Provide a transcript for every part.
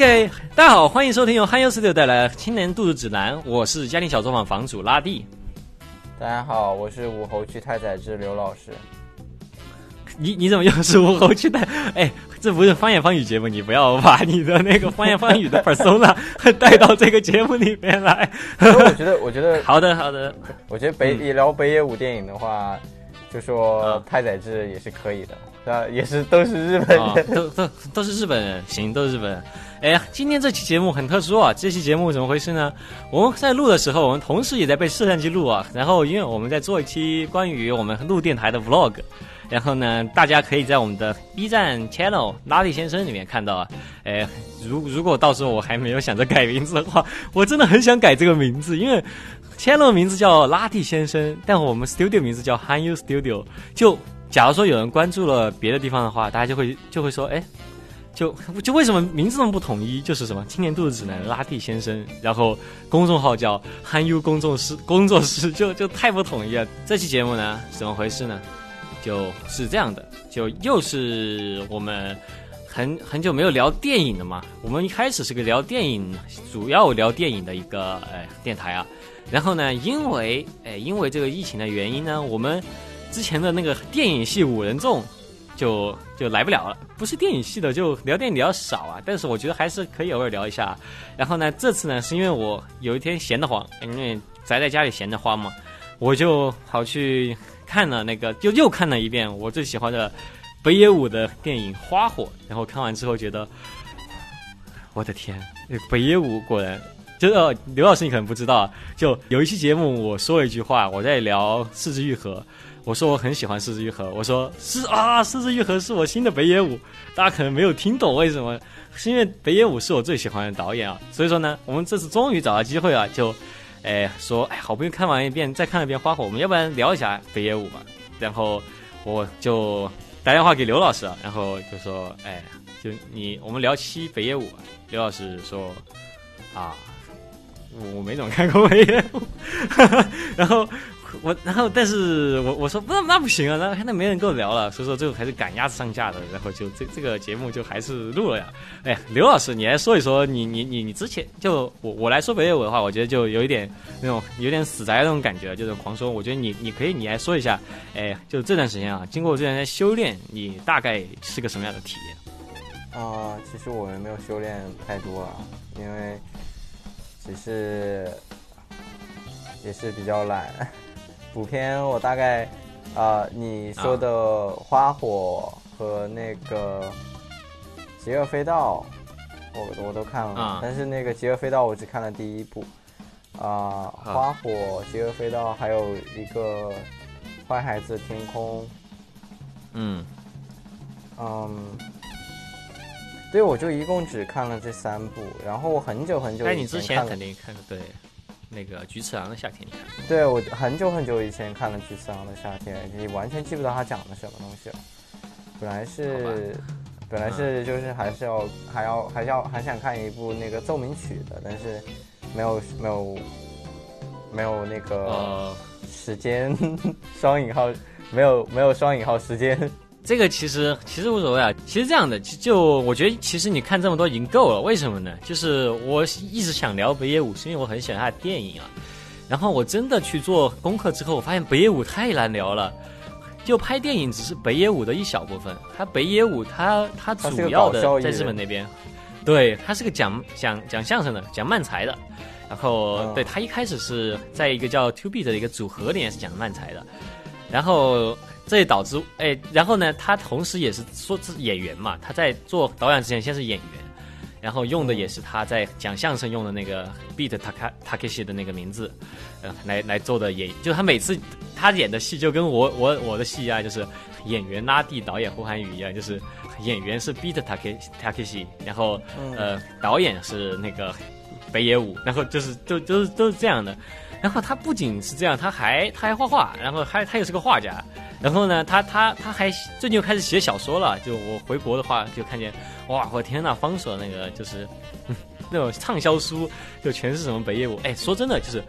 OK，大家好，欢迎收听由汉优 Studio 带来《青年度日指南》，我是家庭小作坊房主拉蒂。大家好，我是武侯区太宰治刘老师。你你怎么又是武侯区的？哎，这不是方言方语节目，你不要把你的那个方言方语的 persona 带到这个节目里面来。我觉得，我觉得 好的好的，我觉得北一聊北野武电影的话，就说太宰治也是可以的，对吧？也是都是日本人，都都都是日本人，行，都是日本人。哎呀，今天这期节目很特殊啊！这期节目怎么回事呢？我们在录的时候，我们同时也在被摄像机录啊。然后，因为我们在做一期关于我们录电台的 vlog，然后呢，大家可以在我们的 B 站 channel 拉力先生里面看到啊。哎，如如果到时候我还没有想着改名字的话，我真的很想改这个名字，因为 channel 名字叫拉蒂先生，但我们 studio 名字叫 Hanyu Studio。就假如说有人关注了别的地方的话，大家就会就会说，哎。就 就为什么名字那么不统一？就是什么青年度日指南拉蒂先生，然后公众号叫憨优工作室工作室，就就太不统一了。这期节目呢，怎么回事呢？就是这样的，就又是我们很很久没有聊电影了嘛。我们一开始是个聊电影，主要聊电影的一个哎电台啊。然后呢，因为哎因为这个疫情的原因呢，我们之前的那个电影系五人众。就就来不了了，不是电影系的就聊电影比较少啊，但是我觉得还是可以偶尔聊一下。然后呢，这次呢是因为我有一天闲得慌，因为宅在家里闲得慌嘛，我就跑去看了那个，就又看了一遍我最喜欢的北野武的电影《花火》。然后看完之后觉得，我的天，北野武果然，就是刘老师你可能不知道，就有一期节目我说了一句话，我在聊《四之愈合》。我说我很喜欢四之愈合，我说是啊，四之愈合是我新的北野武，大家可能没有听懂为什么，是因为北野武是我最喜欢的导演啊，所以说呢，我们这次终于找到机会啊，就，哎说哎好不容易看完一遍，再看了一遍花火，我们要不然聊一下北野武吧，然后我就打电话给刘老师，然后就说哎，就你我们聊期北野武，刘老师说啊，我没怎么看过北野武，然后。我然后，但是我我说那那不行啊，那那没人跟我聊了，所以说最后还是赶鸭子上架的，然后就这这个节目就还是录了呀。哎，刘老师，你来说一说，你你你你之前就我我来说北野武的话，我觉得就有一点那种有点死宅那种感觉，就是狂说。我觉得你你可以你来说一下，哎，就这段时间啊，经过这段时间修炼，你大概是个什么样的体验？啊，其实我们没有修炼太多啊，因为只是也是比较懒。补片我大概，啊，你说的花火和那个邪恶飞盗，我我都看了，但是那个邪恶飞盗我只看了第一部，啊，花火、邪恶飞盗还有一个坏孩子天空，嗯，嗯，对，我就一共只看了这三部，然后我很久很久，哎，你之前肯定看的对。那个菊次郎的夏天，你看？对我很久很久以前看了菊次郎的夏天，你完全记不到他讲的什么东西了。本来是，本来是就是还是要还要还要还想看一部那个奏鸣曲的，但是没有没有没有那个时间 双引号没有没有双引号时间。这个其实其实无所谓啊，其实这样的就我觉得其实你看这么多已经够了，为什么呢？就是我一直想聊北野武，是因为我很喜欢他的电影啊。然后我真的去做功课之后，我发现北野武太难聊了。就拍电影只是北野武的一小部分，他北野武他他主要的在日本那边，对他是个讲讲讲相声的，讲漫才的。然后对他一开始是在一个叫 Two B 的一个组合里面是讲漫才的，然后。这也导致，哎，然后呢，他同时也是说是演员嘛，他在做导演之前先是演员，然后用的也是他在讲相声用的那个 Beat Taka Takeshi 的那个名字，呃，来来做的演，就他每次他演的戏就跟我我我的戏啊，就是演员拉蒂，导演胡涵宇一样，就是演员是 Beat Take Takeshi，然后呃，导演是那个北野武，然后就是就就是都是这样的。然后他不仅是这样，他还他还画画，然后还他又是个画家，然后呢，他他他还最近又开始写小说了。就我回国的话，就看见，哇，我天呐，方所那个就是 那种畅销书，就全是什么北野武。哎，说真的，就是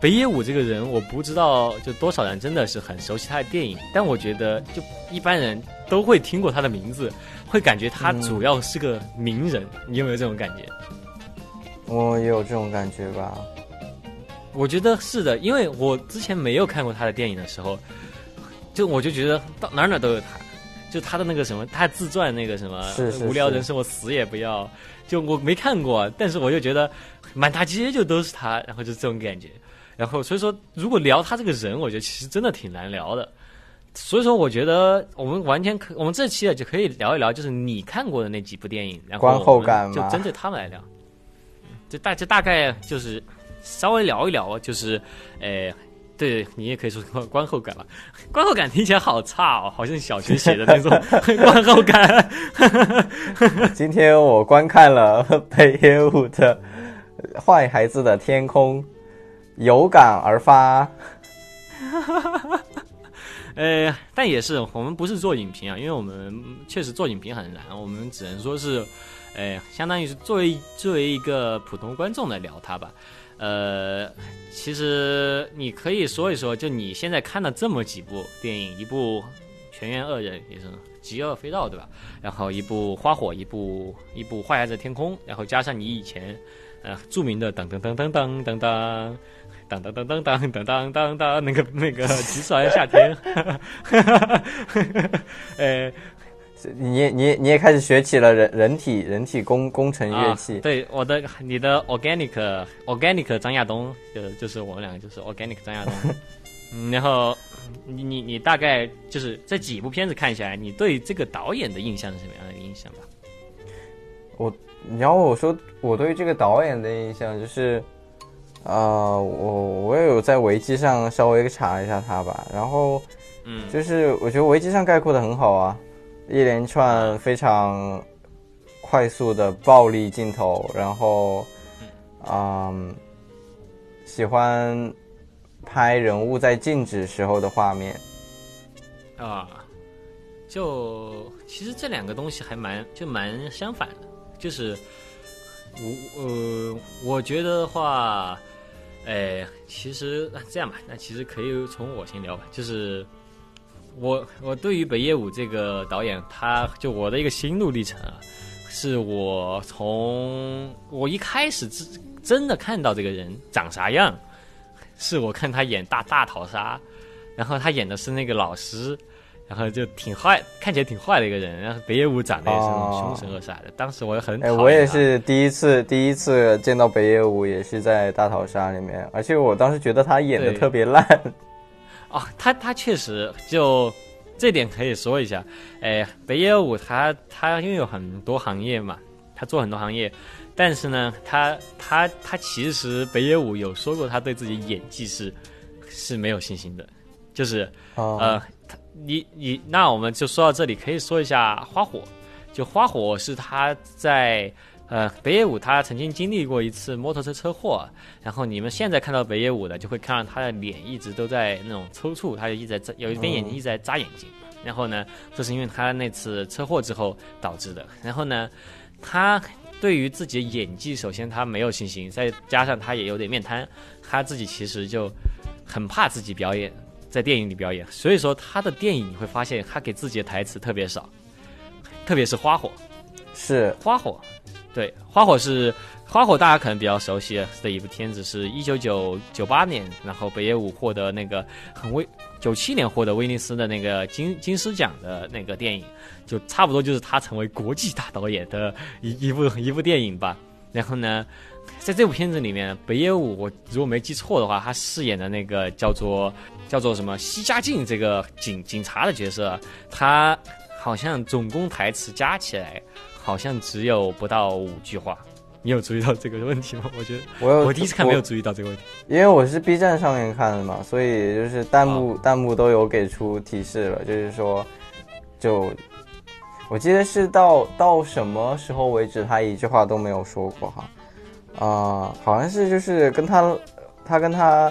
北野武这个人，我不知道就多少人真的是很熟悉他的电影，但我觉得就一般人都会听过他的名字，会感觉他主要是个名人。你有没有这种感觉？我也有这种感觉吧。我觉得是的，因为我之前没有看过他的电影的时候，就我就觉得到哪哪都有他，就他的那个什么，他自传那个什么无聊人生我死也不要，就我没看过，但是我就觉得满大街就都是他，然后就这种感觉，然后所以说如果聊他这个人，我觉得其实真的挺难聊的，所以说我觉得我们完全可，我们这期啊就可以聊一聊，就是你看过的那几部电影，然后观后感就针对他们来聊，就大就大概就是。稍微聊一聊，就是，诶，对你也可以说观后感吧。观后感听起来好差哦，好像小学写的那种 观后感。今天我观看了北野武的《坏孩子的天空》，有感而发。呃，但也是，我们不是做影评啊，因为我们确实做影评很难，我们只能说是，呃，相当于是作为作为一个普通观众来聊它吧。呃，其实你可以说一说，就你现在看了这么几部电影，一部《全员恶人》也是极恶飞盗，对吧？然后一部《花火》，一部一部《坏孩子天空》，然后加上你以前呃著名的噔噔噔噔噔噔噔噔噔噔噔噔噔噔噔那个那个极速夏天，呃。你也你也你也开始学起了人人体人体工工程乐器。对，我的你的 organic organic 张亚东，就就是我们两个就是 organic 张亚东。嗯，然后你你你大概就是这几部片子看下来，你对这个导演的印象是什么样的印象吧？我，你要我说我对这个导演的印象就是，呃，我我也有在维基上稍微查一下他吧，然后，嗯，就是我觉得维基上概括的很好啊。一连串非常快速的暴力镜头，然后，嗯，喜欢拍人物在静止时候的画面。啊，就其实这两个东西还蛮就蛮相反的，就是我呃，我觉得话，哎，其实这样吧，那其实可以从我先聊吧，就是。我我对于北野武这个导演，他就我的一个心路历程啊，是我从我一开始真真的看到这个人长啥样，是我看他演大大逃杀，然后他演的是那个老师，然后就挺坏，看起来挺坏的一个人，然后北野武长得也是那种凶神恶煞的，当时我也很哎，我也是第一次第一次见到北野武，也是在大逃杀里面，而且我当时觉得他演的特别烂。哦，他他确实就这点可以说一下，哎，北野武他他拥有很多行业嘛，他做很多行业，但是呢，他他他其实北野武有说过他对自己演技是是没有信心的，就是呃，你你那我们就说到这里，可以说一下花火，就花火是他在。呃，北野武他曾经经历过一次摩托车车祸，然后你们现在看到北野武的，就会看到他的脸一直都在那种抽搐，他就一直在有一边眼睛一直在眨眼睛。然后呢，这是因为他那次车祸之后导致的。然后呢，他对于自己的演技，首先他没有信心，再加上他也有点面瘫，他自己其实就很怕自己表演在电影里表演，所以说他的电影你会发现他给自己的台词特别少，特别是花火，是花火。对，花火是花火，大家可能比较熟悉的一部片子，是一九九九八年，然后北野武获得那个很威，九七年获得威尼斯的那个金金狮奖的那个电影，就差不多就是他成为国际大导演的一一部一部电影吧。然后呢，在这部片子里面，北野武我如果没记错的话，他饰演的那个叫做叫做什么西家靖这个警警察的角色，他好像总共台词加起来。好像只有不到五句话，你有注意到这个问题吗？我觉得我我第一次看没有注意到这个问题，因为我是 B 站上面看的嘛，所以就是弹幕弹幕都有给出提示了，就是说，就我记得是到到什么时候为止，他一句话都没有说过哈，啊，好像是就是跟他他跟他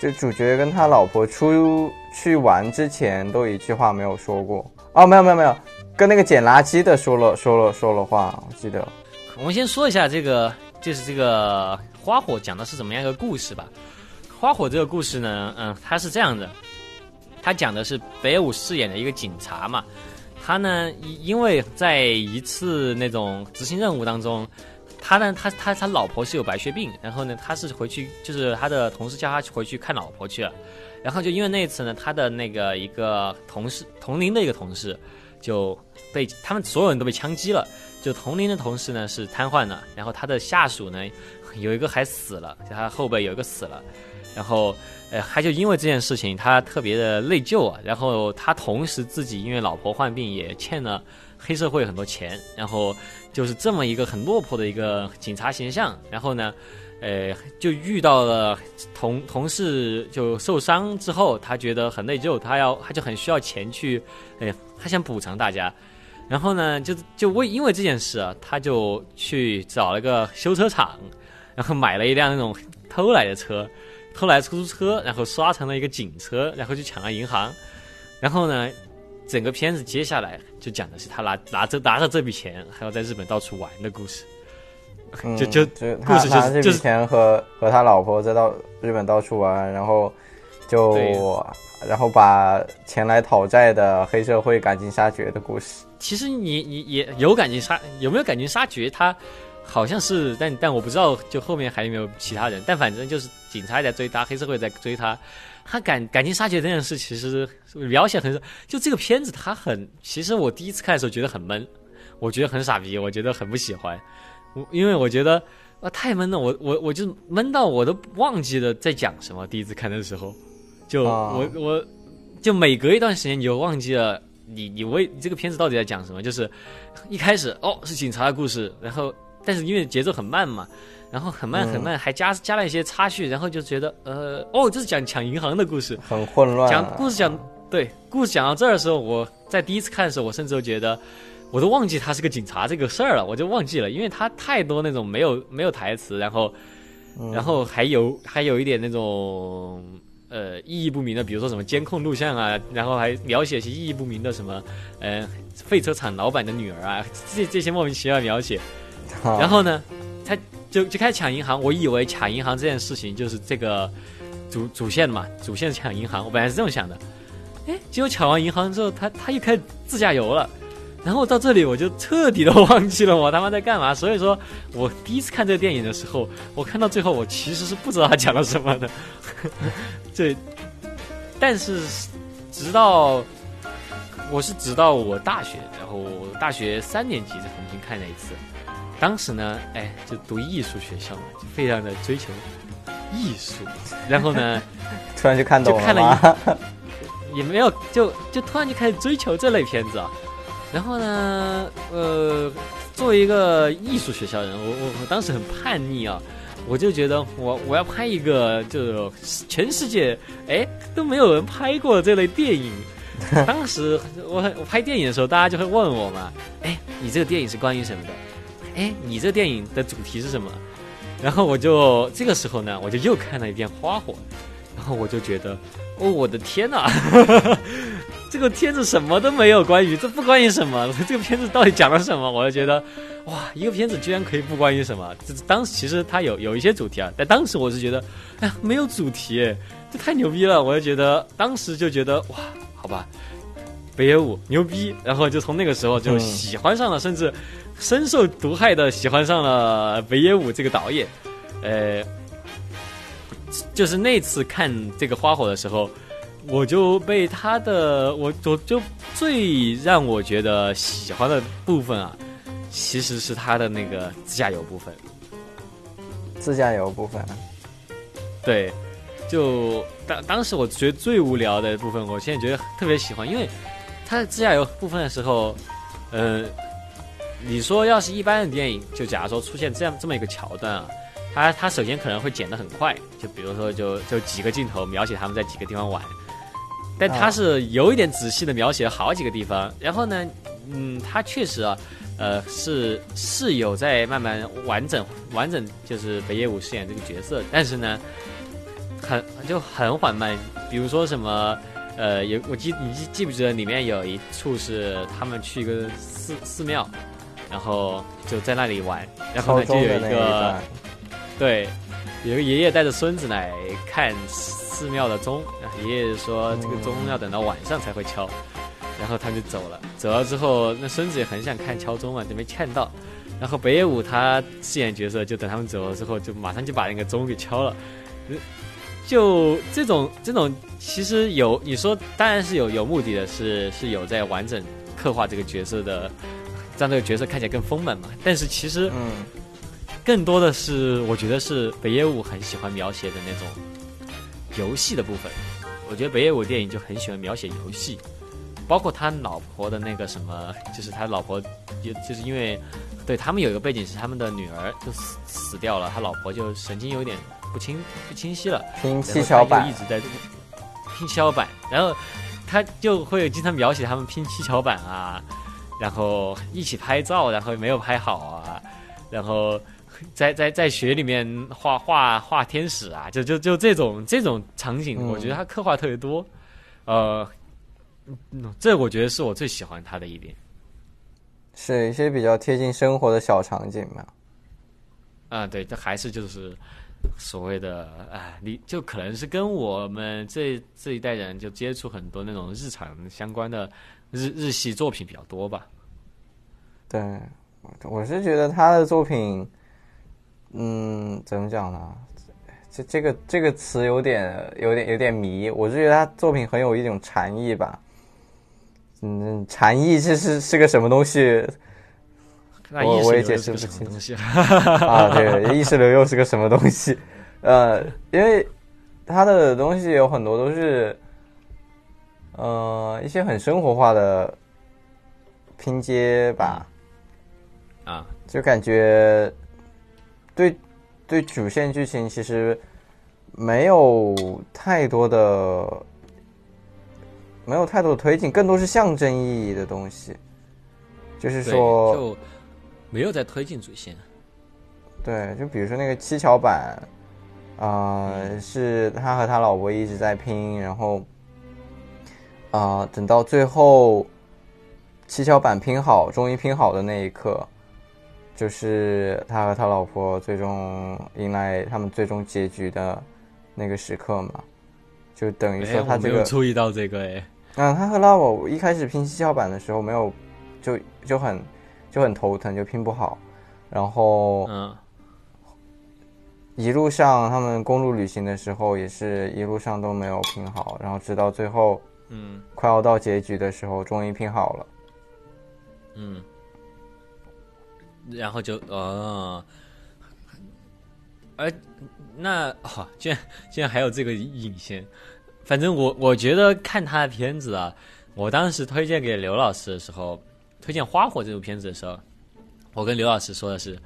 就主角跟他老婆出去玩之前都一句话没有说过，哦，没有没有没有。跟那个捡垃圾的说了说了说了话，我记得。我们先说一下这个，就是这个花火讲的是怎么样一个故事吧。花火这个故事呢，嗯，它是这样的，他讲的是北野武饰演的一个警察嘛，他呢因为在一次那种执行任务当中。他呢，他他他老婆是有白血病，然后呢，他是回去，就是他的同事叫他回去看老婆去了，然后就因为那次呢，他的那个一个同事同龄的一个同事就被他们所有人都被枪击了，就同龄的同事呢是瘫痪了，然后他的下属呢有一个还死了，就他后背有一个死了，然后呃他就因为这件事情他特别的内疚啊，然后他同时自己因为老婆患病也欠了黑社会很多钱，然后。就是这么一个很落魄的一个警察形象，然后呢，呃，就遇到了同同事就受伤之后，他觉得很内疚，他要他就很需要钱去，哎，他想补偿大家，然后呢，就就为因为这件事啊，他就去找了个修车厂，然后买了一辆那种偷来的车，偷来出租车，然后刷成了一个警车，然后去抢了银行，然后呢。整个片子接下来就讲的是他拿拿着拿着这笔钱，还要在日本到处玩的故事。就就故事就是这笔钱和和他老婆再到日本到处玩，然后就然后把前来讨债的黑社会赶尽杀绝的故事。其实你你也有赶尽杀有没有赶尽杀绝？他好像是，但但我不知道，就后面还有没有其他人？但反正就是警察在追他，黑社会在追他。他赶赶尽杀绝这件事，其实描写很就这个片子，他很其实我第一次看的时候觉得很闷，我觉得很傻逼，我觉得很不喜欢。我因为我觉得啊太闷了，我我我就闷到我都忘记了在讲什么。第一次看的时候，就我我就每隔一段时间你就忘记了你你为这个片子到底在讲什么。就是一开始哦是警察的故事，然后但是因为节奏很慢嘛。然后很慢很慢，还加加了一些插叙，然后就觉得呃哦，这是讲抢银行的故事，很混乱。讲故事讲对故事讲到这儿的时候，我在第一次看的时候，我甚至都觉得我都忘记他是个警察这个事儿了，我就忘记了，因为他太多那种没有没有台词，然后然后还有还有一点那种呃意义不明的，比如说什么监控录像啊，然后还描写一些意义不明的什么呃废车厂老板的女儿啊，这这些莫名其妙的描写，然后呢，他。就就开始抢银行，我以为抢银行这件事情就是这个主主线嘛，主线抢银行，我本来是这么想的。哎，结果抢完银行之后，他他又开始自驾游了，然后到这里我就彻底的忘记了我他妈在干嘛。所以说我第一次看这个电影的时候，我看到最后，我其实是不知道他讲了什么的。这，但是直到我是直到我大学，然后大学三年级才重新看了一次。当时呢，哎，就读艺术学校嘛，就非常的追求艺术。然后呢，突然就看懂了，就看了一，也没有，就就突然就开始追求这类片子啊。然后呢，呃，作为一个艺术学校人，我我我当时很叛逆啊，我就觉得我我要拍一个，就是全世界哎都没有人拍过这类电影。当时我我拍电影的时候，大家就会问我嘛，哎，你这个电影是关于什么的？哎，你这电影的主题是什么？然后我就这个时候呢，我就又看了一遍《花火》，然后我就觉得，哦，我的天哪，这个片子什么都没有关于，这不关于什么？这个片子到底讲了什么？我就觉得，哇，一个片子居然可以不关于什么？这当时其实它有有一些主题啊，但当时我是觉得，哎呀，没有主题，这太牛逼了！我就觉得，当时就觉得，哇，好吧，北野武牛逼，然后就从那个时候就喜欢上了，甚至。深受毒害的喜欢上了北野武这个导演，呃，就是那次看这个花火的时候，我就被他的我我就最让我觉得喜欢的部分啊，其实是他的那个自驾游部分。自驾游部分，对，就当当时我觉得最无聊的部分，我现在觉得特别喜欢，因为他的自驾游部分的时候，呃。你说要是一般的电影，就假如说出现这样这么一个桥段啊，他他首先可能会剪得很快，就比如说就就几个镜头描写他们在几个地方玩，但他是有一点仔细的描写了好几个地方，然后呢，嗯，他确实啊，呃，是是有在慢慢完整完整，就是北野武饰演这个角色，但是呢，很就很缓慢，比如说什么，呃，有我记你记记不记得里面有一处是他们去一个寺寺庙。然后就在那里玩，然后呢就有一个，对，有个爷爷带着孙子来看寺庙的钟，爷爷说这个钟要等到晚上才会敲，然后他就走了。走了之后，那孙子也很想看敲钟嘛，就没看到。然后北野武他饰演角色，就等他们走了之后，就马上就把那个钟给敲了。就这种这种，其实有你说当然是有有目的的，是是有在完整刻画这个角色的，让这个角色看起来更丰满嘛。但是其实，嗯，更多的是我觉得是北野武很喜欢描写的那种游戏的部分。我觉得北野武电影就很喜欢描写游戏，包括他老婆的那个什么，就是他老婆，就就是因为对他们有一个背景是他们的女儿就死死掉了，他老婆就神经有点。不清不清晰了，拼七巧板一直在拼七巧板，然后他就会经常描写他们拼七巧板啊，然后一起拍照，然后没有拍好啊，然后在在在雪里面画画画天使啊，就就就这种这种场景，我觉得他刻画特别多，呃，这我觉得是我最喜欢他的一点，是一些比较贴近生活的小场景嘛，啊，对，这还是就是。所谓的哎，你就可能是跟我们这这一代人就接触很多那种日常相关的日日系作品比较多吧。对，我是觉得他的作品，嗯，怎么讲呢？这这个这个词有点有点有点迷。我是觉得他作品很有一种禅意吧。嗯，禅意这是是个什么东西？我我也解释不清 啊，对，意识流又是个什么东西？呃，因为他的东西有很多都是，呃，一些很生活化的拼接吧，啊，就感觉对对主线剧情其实没有太多的没有太多的推进，更多是象征意义的东西，就是说就。没有在推进主线，对，就比如说那个七巧板，啊，是他和他老婆一直在拼，然后，啊，等到最后七巧板拼好，终于拼好的那一刻，就是他和他老婆最终迎来他们最终结局的那个时刻嘛，就等于说他这个注意到这个哎，嗯，他和拉我一开始拼七巧板的时候没有，就就很。就很头疼，就拼不好，然后嗯，一路上他们公路旅行的时候，也是一路上都没有拼好，然后直到最后，嗯，快要到结局的时候，终于拼好了，嗯，然后就呃，而那哦，居然居然还有这个引线，反正我我觉得看他的片子啊，我当时推荐给刘老师的时候。推荐《花火》这部片子的时候，我跟刘老师说的是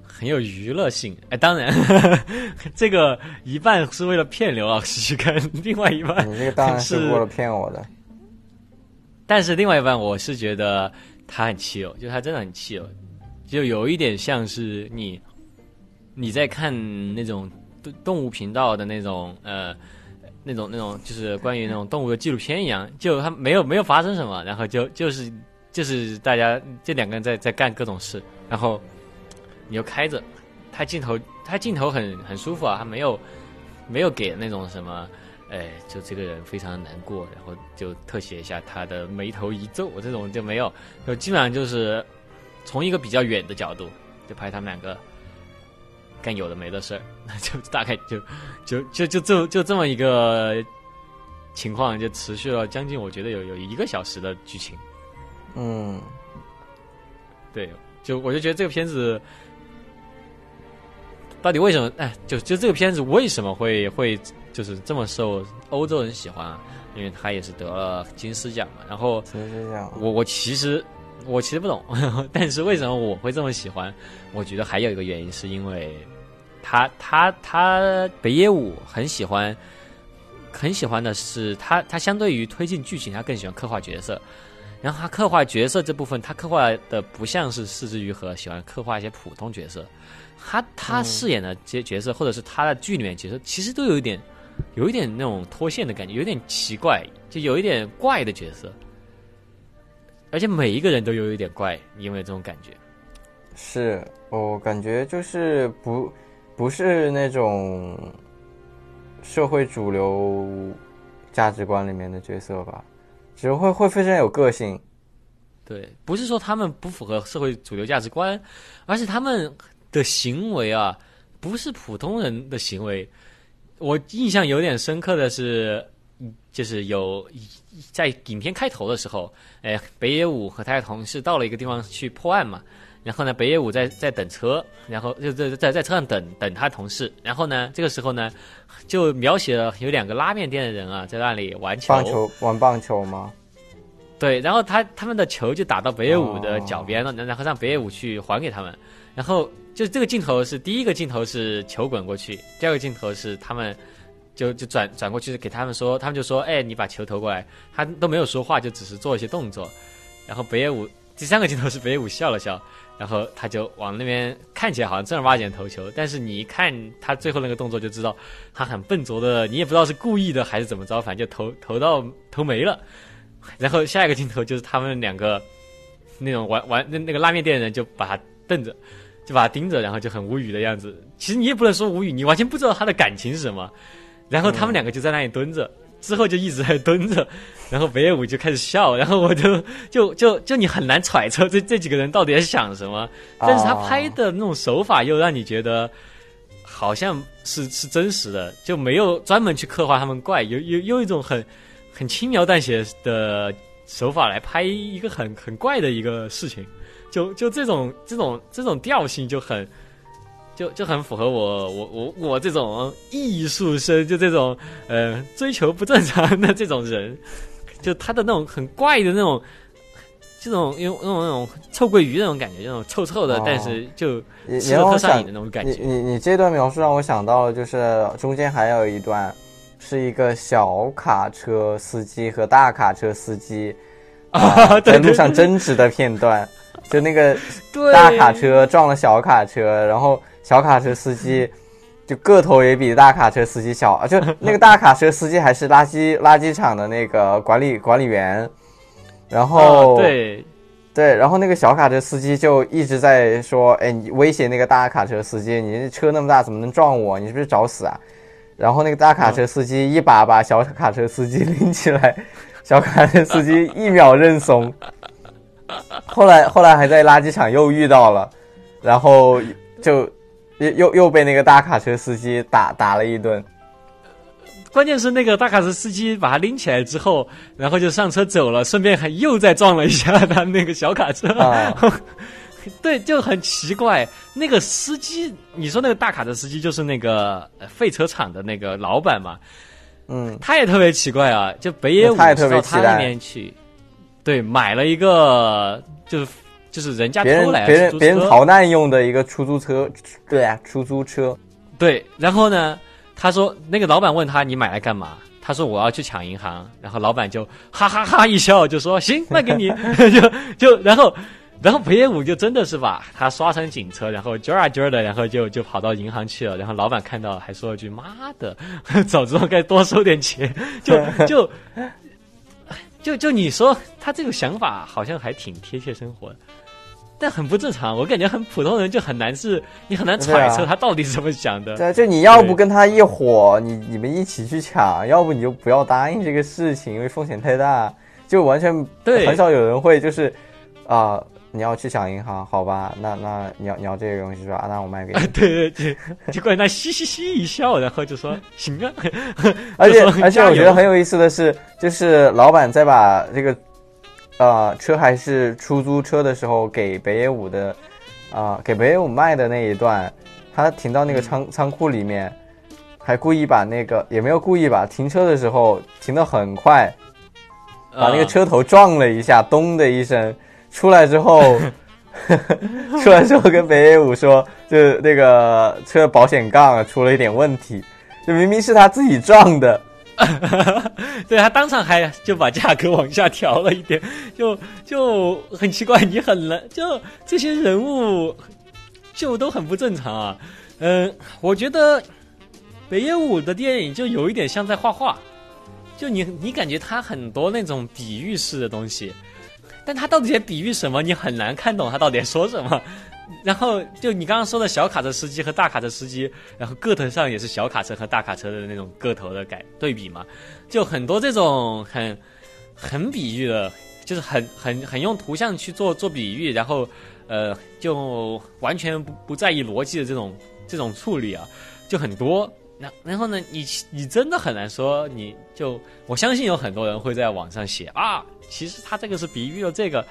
很有娱乐性。哎，当然，这个一半是为了骗刘老师去看，另外一半你这个当然是为了骗我的。但是另外一半，我是觉得他很气哦，就他真的很气哦，就有一点像是你你在看那种动动物频道的那种呃那种那种就是关于那种动物的纪录片一样，就他没有没有发生什么，然后就就是。就是大家这两个人在在干各种事，然后你就开着，他镜头他镜头很很舒服啊，他没有没有给那种什么，哎，就这个人非常难过，然后就特写一下他的眉头一皱，这种就没有，就基本上就是从一个比较远的角度就拍他们两个干有的没的事儿，那 就大概就就就就这就这么一个情况，就持续了将近我觉得有有一个小时的剧情。嗯，对，就我就觉得这个片子到底为什么？哎，就就这个片子为什么会会就是这么受欧洲人喜欢啊？因为他也是得了金狮奖嘛。然后金狮奖，我我其实我其实不懂，但是为什么我会这么喜欢？我觉得还有一个原因是因为他他他北野武很喜欢很喜欢的是他他相对于推进剧情，他更喜欢刻画角色。然后他刻画角色这部分，他刻画的不像是四之愈合喜欢刻画一些普通角色，他他饰演的这些角色，或者是他的剧里面角色，其实都有一点，有一点那种脱线的感觉，有点奇怪，就有一点怪的角色，而且每一个人都有一点怪，因为这种感觉。是我感觉就是不，不是那种社会主流价值观里面的角色吧，只会会非常有个性。对，不是说他们不符合社会主流价值观，而是他们的行为啊，不是普通人的行为。我印象有点深刻的是，就是有在影片开头的时候，哎，北野武和他的同事到了一个地方去破案嘛。然后呢，北野武在在等车，然后就在在在车上等等他同事。然后呢，这个时候呢，就描写了有两个拉面店的人啊，在那里玩球。棒球玩棒球吗？对，然后他他们的球就打到北野武的脚边了，然后让北野武去还给他们。然后就这个镜头是第一个镜头是球滚过去，第二个镜头是他们就就转转过去给他们说，他们就说：“哎，你把球投过来。”他都没有说话，就只是做一些动作。然后北野武第三个镜头是北野武笑了笑。然后他就往那边看起来好像正儿八经投球，但是你一看他最后那个动作就知道他很笨拙的，你也不知道是故意的还是怎么着，反正就投投到投没了。然后下一个镜头就是他们两个那种玩玩那那个拉面店的人就把他瞪着，就把他盯着，然后就很无语的样子。其实你也不能说无语，你完全不知道他的感情是什么。然后他们两个就在那里蹲着。之后就一直在蹲着，然后北野武就开始笑，然后我就就就就你很难揣测这这几个人到底在想什么，但是他拍的那种手法又让你觉得好像是是真实的，就没有专门去刻画他们怪，有有用一种很很轻描淡写的手法来拍一个很很怪的一个事情，就就这种这种这种调性就很。就就很符合我我我我这种艺术生，就这种呃追求不正常的这种人，就他的那种很怪的那种，这种用那种那种臭鳜鱼那种感觉，那种臭臭的，但是就适合上瘾的那种感觉。你你你这段描述让我想到了，就是中间还有一段是一个小卡车司机和大卡车司机啊 在路上争执的片段，就那个 大卡车撞了小卡车，然后。小卡车司机就个头也比大卡车司机小啊，就那个 大卡车司机还是垃圾垃圾场的那个管理管理员，然后对对，然后那个小卡车司机就一直在说，哎，你威胁那个大卡车司机，你车那么大怎么能撞我？你是不是找死啊？然后那个大卡车司机一把把小卡车司机拎起来，小卡车司机一秒认怂，后来后来还在垃圾场又遇到了，然后就。又又又被那个大卡车司机打打了一顿，关键是那个大卡车司机把他拎起来之后，然后就上车走了，顺便还又再撞了一下他那个小卡车，对，就很奇怪。那个司机，你说那个大卡车司机就是那个废车厂的那个老板嘛？嗯，他也特别奇怪啊，就北野武到他那边去，对，买了一个就是。就是人家偷来别人别人逃难用的一个出租车，对啊，出租车，对。然后呢，他说那个老板问他你买来干嘛？他说我要去抢银行。然后老板就哈哈哈一笑，就说行，卖给你。就就然后然后裴野武就真的是把他刷成警车，然后揪啊揪的，然后就就跑到银行去了。然后老板看到还说了句妈的，早知道该多收点钱。就 就就就你说他这个想法好像还挺贴切生活的。但很不正常，我感觉很普通人就很难是，你很难揣测他到底是怎么想的。对，就你要不跟他一伙，你你们一起去抢，要不你就不要答应这个事情，因为风险太大。就完全对，很少有人会就是啊，你要去抢银行，好吧？那那你要你要这个东西是吧？那我卖给你。对 对对，结果他嘻嘻嘻一笑，然后就说 行啊。而且而且我觉得很有意思的是，就是老板再把这个。呃，车还是出租车的时候，给北野武的，啊，给北野武卖的那一段，他停到那个仓仓库里面，还故意把那个也没有故意吧，停车的时候停的很快，把那个车头撞了一下，咚的一声，出来之后，出来之后跟北野武说，就那个车保险杠出了一点问题，就明明是他自己撞的。对他当场还就把价格往下调了一点，就就很奇怪，你很难，就这些人物就都很不正常啊。嗯，我觉得北野武的电影就有一点像在画画，就你你感觉他很多那种比喻式的东西，但他到底在比喻什么，你很难看懂他到底在说什么。然后就你刚刚说的小卡车司机和大卡车司机，然后个头上也是小卡车和大卡车的那种个头的改对比嘛，就很多这种很很比喻的，就是很很很用图像去做做比喻，然后呃就完全不不在意逻辑的这种这种处理啊，就很多。然然后呢，你你真的很难说，你就我相信有很多人会在网上写啊，其实他这个是比喻了这个。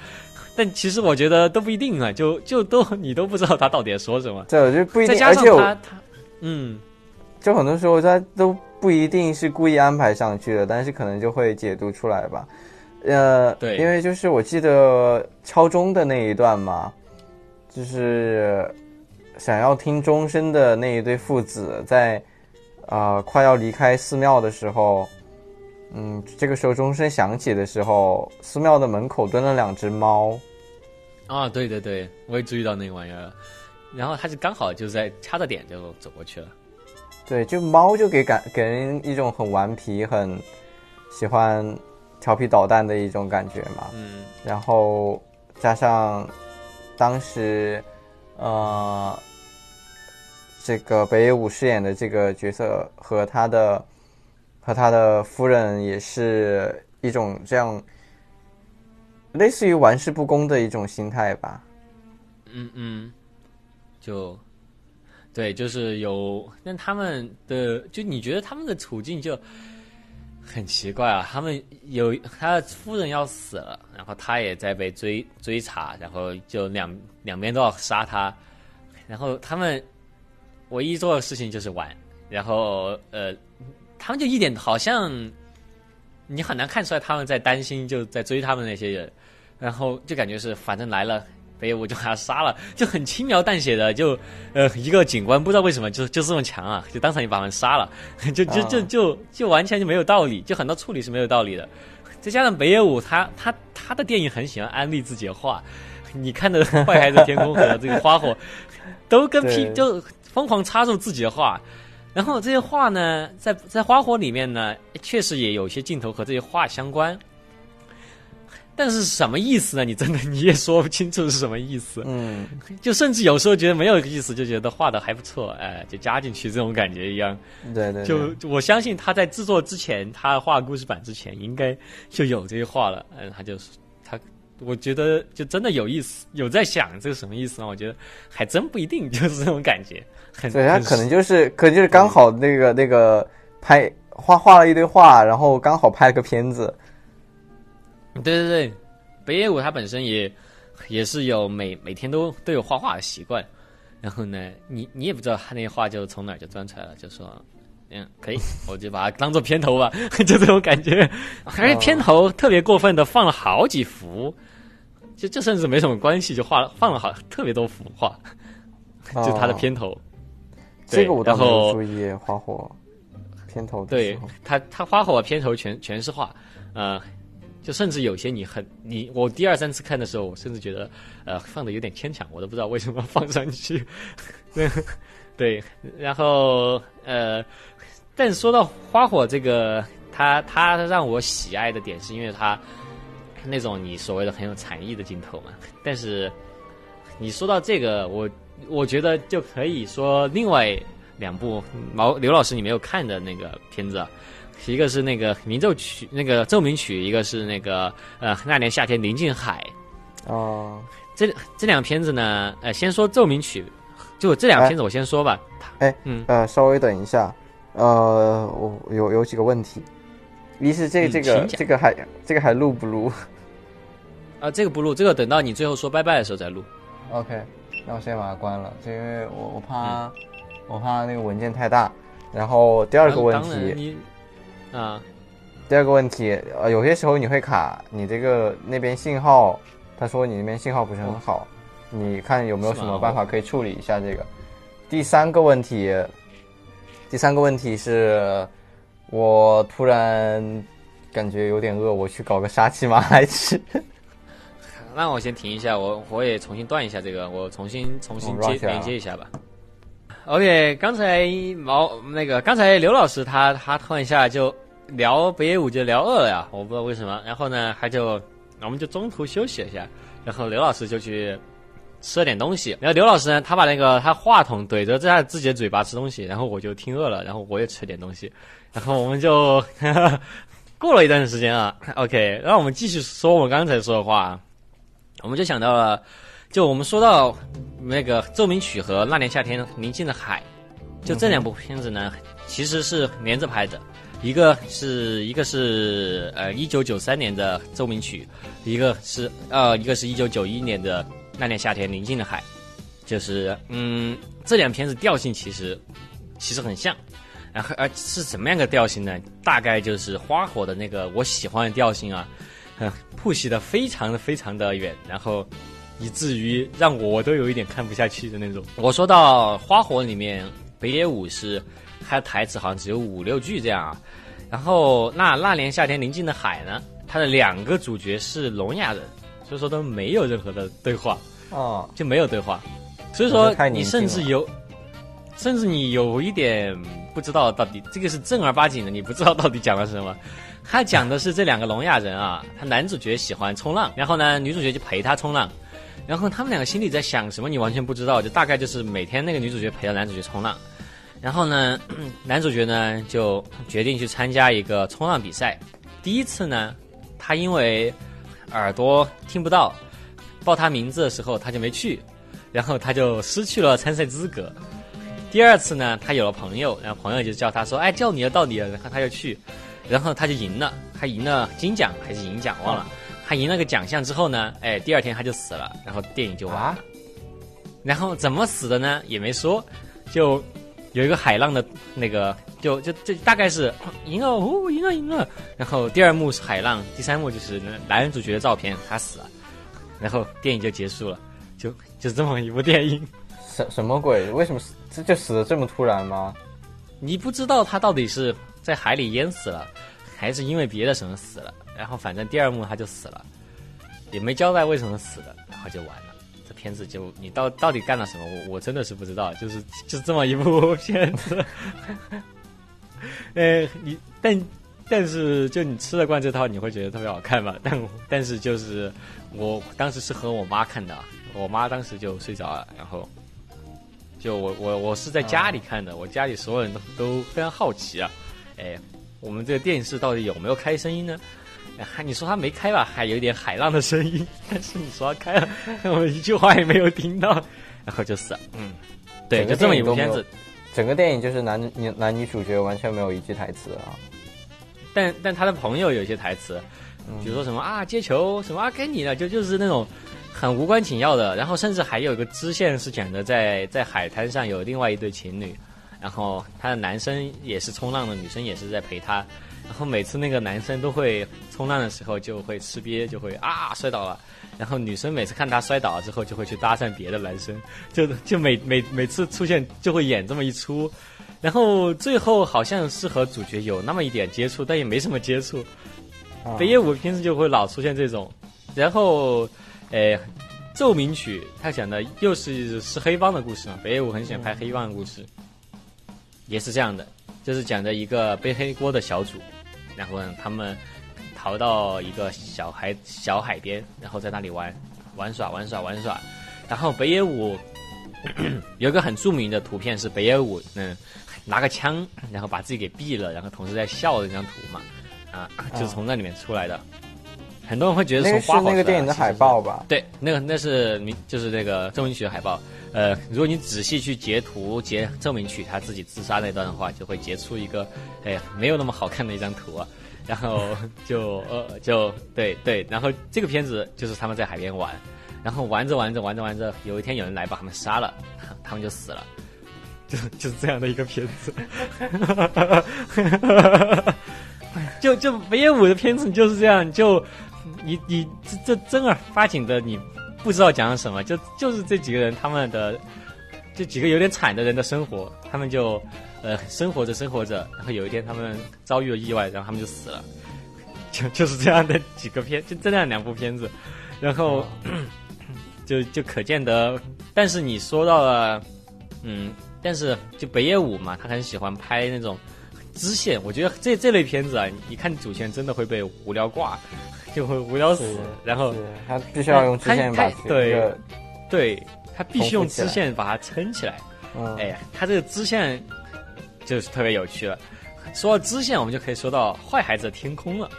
但其实我觉得都不一定啊，就就都你都不知道他到底在说什么。对，我觉得不一定。再加上他他，嗯，就很多时候他都不一定是故意安排上去的，但是可能就会解读出来吧。呃，对，因为就是我记得敲钟的那一段嘛，就是想要听钟声的那一对父子在啊快要离开寺庙的时候。嗯，这个时候钟声响起的时候，寺庙的门口蹲了两只猫。啊，对对对，我也注意到那个玩意儿，然后他就刚好就在掐着点就走过去了。对，就猫就给感给人一种很顽皮、很喜欢调皮捣蛋的一种感觉嘛。嗯。然后加上当时呃，这个北野武饰演的这个角色和他的。和他的夫人也是一种这样，类似于玩世不恭的一种心态吧。嗯嗯，就对，就是有，但他们的就你觉得他们的处境就很奇怪啊。他们有他的夫人要死了，然后他也在被追追查，然后就两两边都要杀他，然后他们唯一做的事情就是玩，然后呃。他们就一点好像，你很难看出来他们在担心，就在追他们那些人，然后就感觉是反正来了，北野武就把他杀了，就很轻描淡写的，就呃一个警官不知道为什么就就这么强啊，就当场就把他们杀了，就 就就就就完全就没有道理，就很多处理是没有道理的。再加上北野武他他他的电影很喜欢安利自己的话，你看的《坏孩子天空》和这个《花火》，都跟屁 就疯狂插入自己的话。然后这些画呢，在在花火里面呢，确实也有些镜头和这些画相关，但是什么意思呢？你真的你也说不清楚是什么意思。嗯，就甚至有时候觉得没有意思，就觉得画的还不错，哎，就加进去这种感觉一样。对对。就我相信他在制作之前，他画故事版之前，应该就有这些画了。嗯，他就是他，我觉得就真的有意思，有在想这个什么意思呢？我觉得还真不一定，就是这种感觉。很对他可能就是，可能就是刚好那个那个拍画画了一堆画，然后刚好拍了个片子。对对对，北野武他本身也也是有每每天都都有画画的习惯。然后呢，你你也不知道他那些画就从哪就钻出来了，就说嗯可以，我就把它当做片头吧，就这种感觉。而且片头特别过分的放了好几幅，就这甚至没什么关系，就画了放了好特别多幅画，就他的片头。这个我倒没有注意，花火片头对他，他花火片头全全是画，呃，就甚至有些你很你我第二三次看的时候，我甚至觉得呃放的有点牵强，我都不知道为什么放上去。对，然后呃，但说到花火这个，他他让我喜爱的点是因为他那种你所谓的很有禅意的镜头嘛。但是你说到这个，我。我觉得就可以说另外两部毛刘老师你没有看的那个片子，一个是那个鸣奏曲那个奏鸣曲，一个是那个呃那年夏天临近海。哦，这这两个片子呢，呃，先说奏鸣曲，就这两个片子我先说吧。哎，嗯，呃，稍微等一下，呃，我有有几个问题，一是这这个这个还这个还录不录？啊，这个不录，这个等到你最后说拜拜的时候再录。OK。那我先把它关了，就因为我我怕我怕那个文件太大。然后第二个问题，啊，第二个问题，呃，有些时候你会卡，你这个那边信号，他说你那边信号不是很好，你看有没有什么办法可以处理一下这个？第三个问题，第三个问题是，我突然感觉有点饿，我去搞个沙琪玛来吃。那我先停一下，我我也重新断一下这个，我重新重新接连接一下吧。OK，刚才毛那个刚才刘老师他他突然一下就聊北野武就聊饿了呀，我不知道为什么。然后呢，他就我们就中途休息一下，然后刘老师就去吃了点东西。然后刘老师呢，他把那个他话筒怼着在自己的嘴巴吃东西，然后我就听饿了，然后我也吃了点东西，然后我们就 过了一段时间啊，OK，让我们继续说我们刚才说的话，我们就想到了，就我们说到那个奏鸣曲和那年夏天宁静的海，就这两部片子呢，其实是连着拍的。一个是一个是呃一九九三年的奏鸣曲，一个是呃一个是一九九一年的那年夏天宁静的海，就是嗯这两片子调性其实其实很像，然后而是什么样的调性呢？大概就是花火的那个我喜欢的调性啊，嗯铺袭的非常非常的远，然后以至于让我都有一点看不下去的那种。我说到花火里面北野武是。他的台词好像只有五六句这样啊，然后那那年夏天宁静的海呢，他的两个主角是聋哑人，所以说都没有任何的对话，哦，就没有对话，所以说你甚至有，甚至你有一点不知道到底这个是正儿八经的，你不知道到底讲了什么。他讲的是这两个聋哑人啊，他男主角喜欢冲浪，然后呢女主角就陪他冲浪，然后他们两个心里在想什么你完全不知道，就大概就是每天那个女主角陪着男主角冲浪。然后呢，男主角呢就决定去参加一个冲浪比赛。第一次呢，他因为耳朵听不到，报他名字的时候他就没去，然后他就失去了参赛资格。第二次呢，他有了朋友，然后朋友就叫他说：“哎，叫你了，到你了。”然后他就去，然后他就赢了，他赢了金奖还是银奖忘了。他赢了个奖项之后呢，哎，第二天他就死了，然后电影就完了。然后怎么死的呢？也没说，就。有一个海浪的那个，就就就大概是赢了哦，赢了赢了。然后第二幕是海浪，第三幕就是男主角的照片，他死了，然后电影就结束了，就就这么一部电影。什什么鬼？为什么死这就死的这么突然吗？你不知道他到底是在海里淹死了，还是因为别的什么死了？然后反正第二幕他就死了，也没交代为什么死的，然后就完了。片子就你到到底干了什么？我我真的是不知道，就是就这么一部片子。呃，你但但是就你吃得惯这套，你会觉得特别好看吧？但但是就是我当时是和我妈看的，我妈当时就睡着了，然后就我我我是在家里看的，我家里所有人都都非常好奇啊，哎，我们这个电视到底有没有开声音呢？还你说他没开吧，还有点海浪的声音。但是你说他开了，我一句话也没有听到，然后就死了。嗯，对，就这么一部片子。整个电影就是男女男女主角完全没有一句台词啊。但但他的朋友有些台词，比如说什么啊接球什么啊给你了，就就是那种很无关紧要的。然后甚至还有一个支线是讲的在在海滩上有另外一对情侣，然后他的男生也是冲浪的，女生也是在陪他。然后每次那个男生都会冲浪的时候就会吃瘪，就会啊摔倒了。然后女生每次看他摔倒了之后，就会去搭讪别的男生，就就每每每次出现就会演这么一出。然后最后好像是和主角有那么一点接触，但也没什么接触。北野武平时就会老出现这种。然后，诶，奏鸣曲他讲的又是是黑帮的故事嘛？北野武很喜欢拍黑帮的故事，也是这样的。就是讲的一个背黑锅的小组，然后他们逃到一个小海小海边，然后在那里玩玩耍玩耍玩耍。然后北野武 有一个很著名的图片是北野武嗯拿个枪，然后把自己给毙了，然后同时在笑的那张图嘛啊，就是从那里面出来的。很多人会觉得是那个电影的海报吧？对，那个那是名就是那个奏鸣曲的海报。呃，如果你仔细去截图截证明曲他自己自杀那段的话，就会截出一个哎没有那么好看的一张图啊。然后就呃就对对，然后这个片子就是他们在海边玩，然后玩着玩着玩着玩着，有一天有人来把他们杀了，他们就死了，就就是这样的一个片子。就就北野武的片子就是这样就。你你这这正儿八经的，你不知道讲什么，就就是这几个人他们的这几个有点惨的人的生活，他们就呃生活着生活着，然后有一天他们遭遇了意外，然后他们就死了，就就是这样的几个片，就这样两部片子，然后 就就可见得，但是你说到了，嗯，但是就北野武嘛，他很喜欢拍那种支线，我觉得这这类片子啊，你看主线真的会被无聊挂。就会无聊死，然后他必须要用支线把对对他必须用支线把它撑起来。嗯，哎呀，他这个支线就是特别有趣了。说到支线，我们就可以说到《坏孩子的天空》了。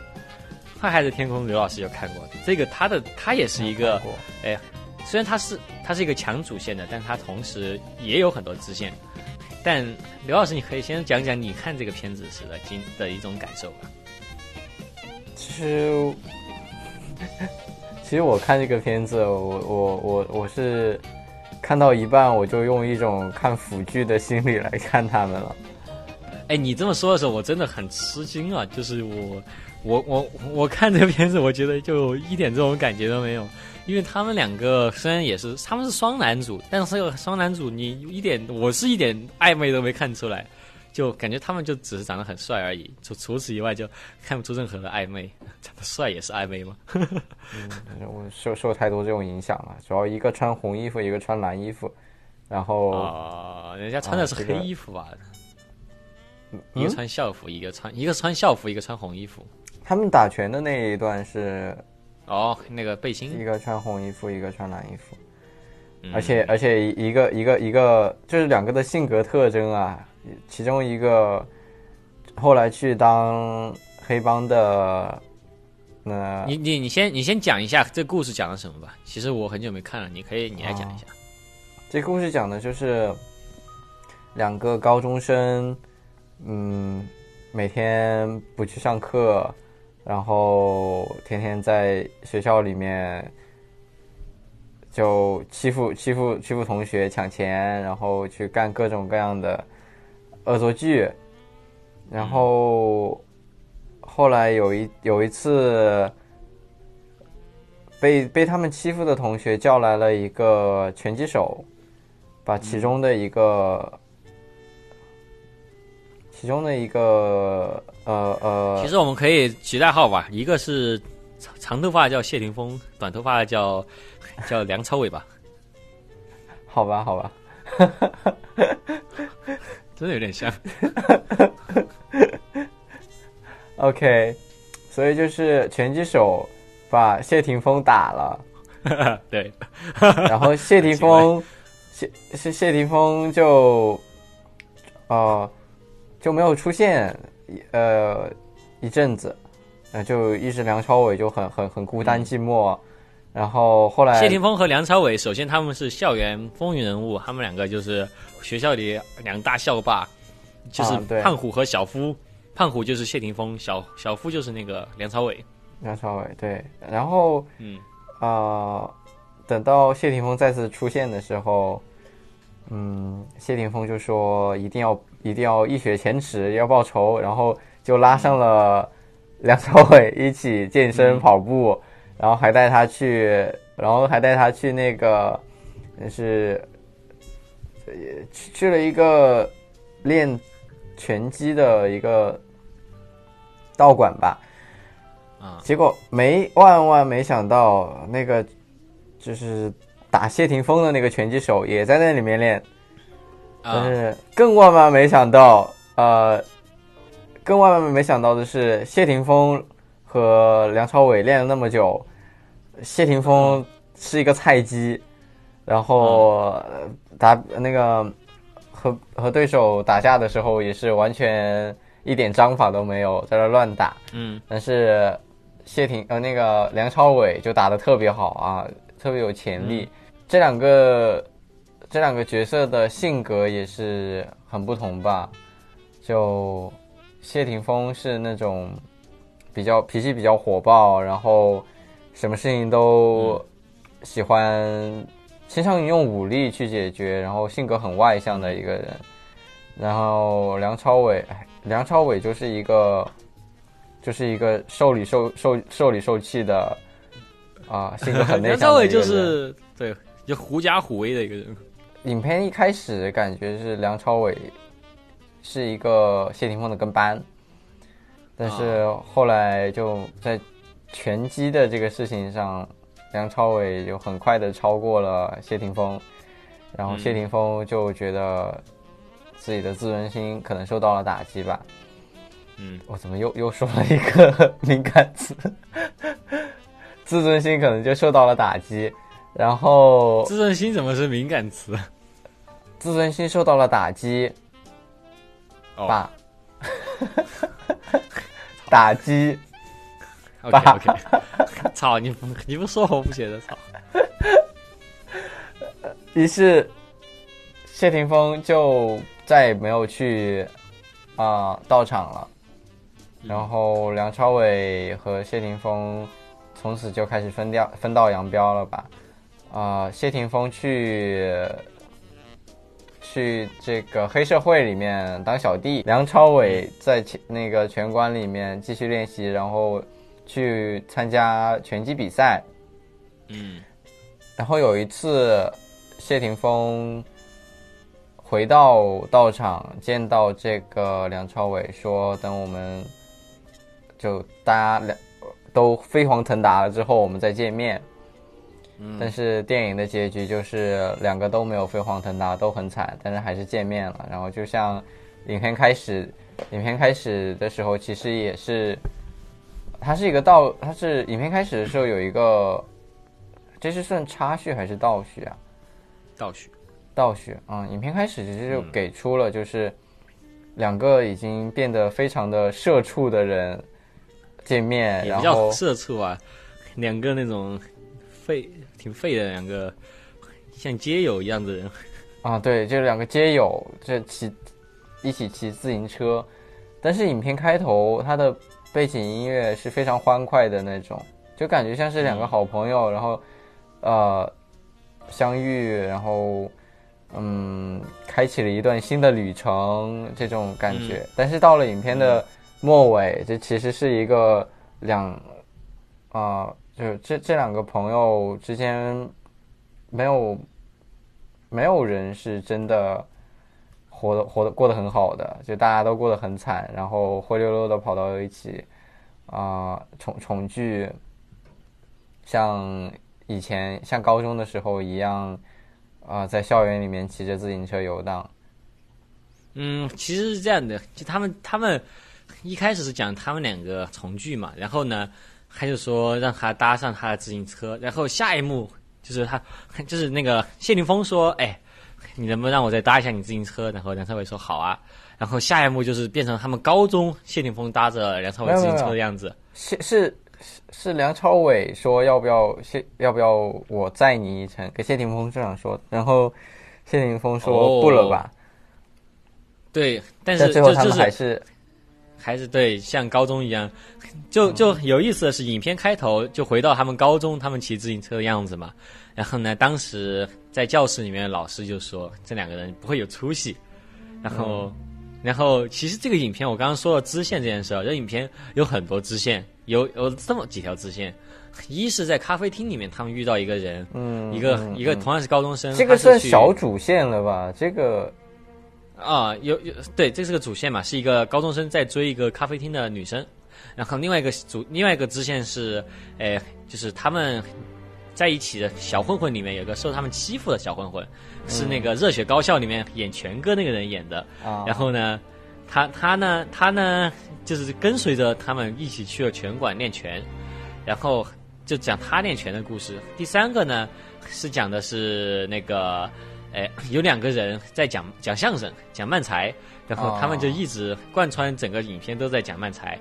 《坏孩子的天空》，刘老师有看过这个，他的他也是一个哎，虽然他是他是一个强主线的，但他同时也有很多支线。但刘老师，你可以先讲讲你看这个片子时的经的一种感受吧。其实，其实我看这个片子，我我我我是看到一半，我就用一种看腐剧的心理来看他们了。哎，你这么说的时候，我真的很吃惊啊！就是我，我，我，我看这个片子，我觉得就一点这种感觉都没有，因为他们两个虽然也是他们是双男主，但是这个双男主你一点我是一点暧昧都没看出来，就感觉他们就只是长得很帅而已，除除此以外就看不出任何的暧昧。长得帅也是暧昧吗？我受受太多这种影响了，主要一个穿红衣服，一个穿蓝衣服，然后、啊、人家穿的是黑衣服吧？一个嗯穿校服，一个穿一个穿校服，一个穿红衣服。他们打拳的那一段是哦，那个背心一，个穿红衣服，一个穿蓝衣服，嗯而且而且一个一个一个就是两个的性格特征啊，其中一个后来去当黑帮的那你你你先你先讲一下这故事讲的什么吧。其实我很久没看了，你可以你来讲一下。这故事讲的就是两个高中生，嗯，每天不去上课，然后天天在学校里面就欺负欺负欺负同学、抢钱，然后去干各种各样的恶作剧，然后后来有一有一次。被被他们欺负的同学叫来了一个拳击手，把其中的一个，其中的一个呃呃，其实我们可以取代号吧，一个是长长头发叫谢霆锋，短头发叫 叫梁朝伟吧，好吧好吧，真的有点像。OK，所以就是拳击手把谢霆锋打了，对，然后谢霆锋谢谢谢霆锋就呃就没有出现呃一阵子，呃就一直梁朝伟就很很很孤单寂寞，然后后来谢霆锋和梁朝伟，首先他们是校园风云人物，他们两个就是学校里两大校霸，就是胖虎和小夫。胖虎就是谢霆锋，小小夫就是那个梁朝伟。梁朝伟对，然后嗯，呃，等到谢霆锋再次出现的时候，嗯，谢霆锋就说一定要一定要一雪前耻，要报仇，然后就拉上了梁朝伟一起健身嗯跑步，然后还带他去，然后还带他去那个是呃去去了一个练拳击的一个道馆吧。啊，结果没万万没想到，那个就是打谢霆锋的那个拳击手也在那里面练，但啊，是更万万没想到，呃，更万万没想到的是，谢霆锋和梁朝伟练了那么久，谢霆锋是一个菜鸡，然后呃打那个和和对手打架的时候也是完全一点章法都没有，在那乱打。嗯但是谢霆呃那个梁朝伟就打得特别好啊，特别有潜力。这两个这两个角色的性格也是很不同吧。就谢霆锋是那种比较脾气比较火爆，然后什么事情都喜欢倾向于用武力去解决，然后性格很外向的一个人。然后梁朝伟，哎梁朝伟就是一个就是一个受里受受受里受气的啊，性格很内向的一个人。朝伟就是对，就狐假虎威的一个人。影片一开始感觉是梁朝伟是一个谢霆锋的跟班，但是后来就在拳击的这个事情上，梁朝伟就很快的超过了谢霆锋，然后嗯谢霆锋就觉得自己的自尊心可能受到了打击吧。嗯，我怎么又又说了一个 敏感词？自尊心可能就受到了打击，然后自尊心怎么是敏感词？自尊心受到了打击哦吧，打击。OK OK，操你不你不说我不觉得操。于是谢霆锋就再也没有去啊、到场了。然后梁朝伟和谢霆锋从此就开始分掉分道扬镳了吧？啊、谢霆锋去去这个黑社会里面当小弟，梁朝伟在拳那个拳馆里面继续练习，然后去参加拳击比赛。嗯然后有一次，谢霆锋回到道场，见到这个梁朝伟，说：“等我们就大家两都飞黄腾达了之后，我们再见面。”嗯但是电影的结局就是两个都没有飞黄腾达，都很惨，但是还是见面了。然后就像影片开始，影片开始的时候，其实也是，它是一个倒，它是影片开始的时候有一个，这是算插叙还是倒叙啊？倒叙。倒叙啊、嗯，影片开始其实就嗯给出了就是两个已经变得非常的社畜的人见面，然后社畜啊，两个那种废挺废的两个像街友一样的人。啊，对，这两个街友这骑一起骑自行车，但是影片开头它的背景音乐是非常欢快的那种，就感觉像是两个嗯好朋友，然后呃相遇，然后嗯开启了一段新的旅程这种感觉。但是到了影片的末尾，这其实是一个两啊、就这这两个朋友之间没有没有人是真的活得活得过得很好的，就大家都过得很惨，然后灰溜溜的跑到一起啊、重重聚，像以前像高中的时候一样啊、在校园里面骑着自行车游荡。嗯，其实是这样的，就他们他们一开始是讲他们两个重聚嘛，然后呢，他就说让他搭上他的自行车，然后下一幕就是他 就是那个谢霆锋说，哎，你能不能让我再搭一下你自行车？然后梁朝伟说好啊，然后下一幕就是变成他们高中谢霆锋搭着梁朝伟自行车的样子。是是是是梁朝伟说要不要谢要不要我载你一程，给谢霆锋这样说，然后谢霆锋说哦不了吧，对，但是最后他们还是还是对，像高中一样，就就有意思的是，影片开头就回到他们高中，他们骑自行车的样子嘛。然后呢，当时在教室里面，老师就说这两个人不会有出息。然后，然后其实这个影片我刚刚说了支线这件事儿，这影片有很多支线，有有这么几条支线。一是在咖啡厅里面，他们遇到一个人，嗯一个、一个同样是高中生，这个算小主线了吧？这个啊，有有对，这是个主线嘛，是一个高中生在追一个咖啡厅的女生，然后另外一个主另外一个支线是，哎，就是他们在一起的小混混里面有个受他们欺负的小混混，是那个《热血高校》里面演权哥那个人演的，啊，然后呢，他他呢他呢就是跟随着他们一起去了拳馆练拳，然后就讲他练拳的故事。第三个呢是讲的是那个，哎，有两个人在讲讲相声，讲慢才，然后他们就一直贯穿整个影片都在讲慢才。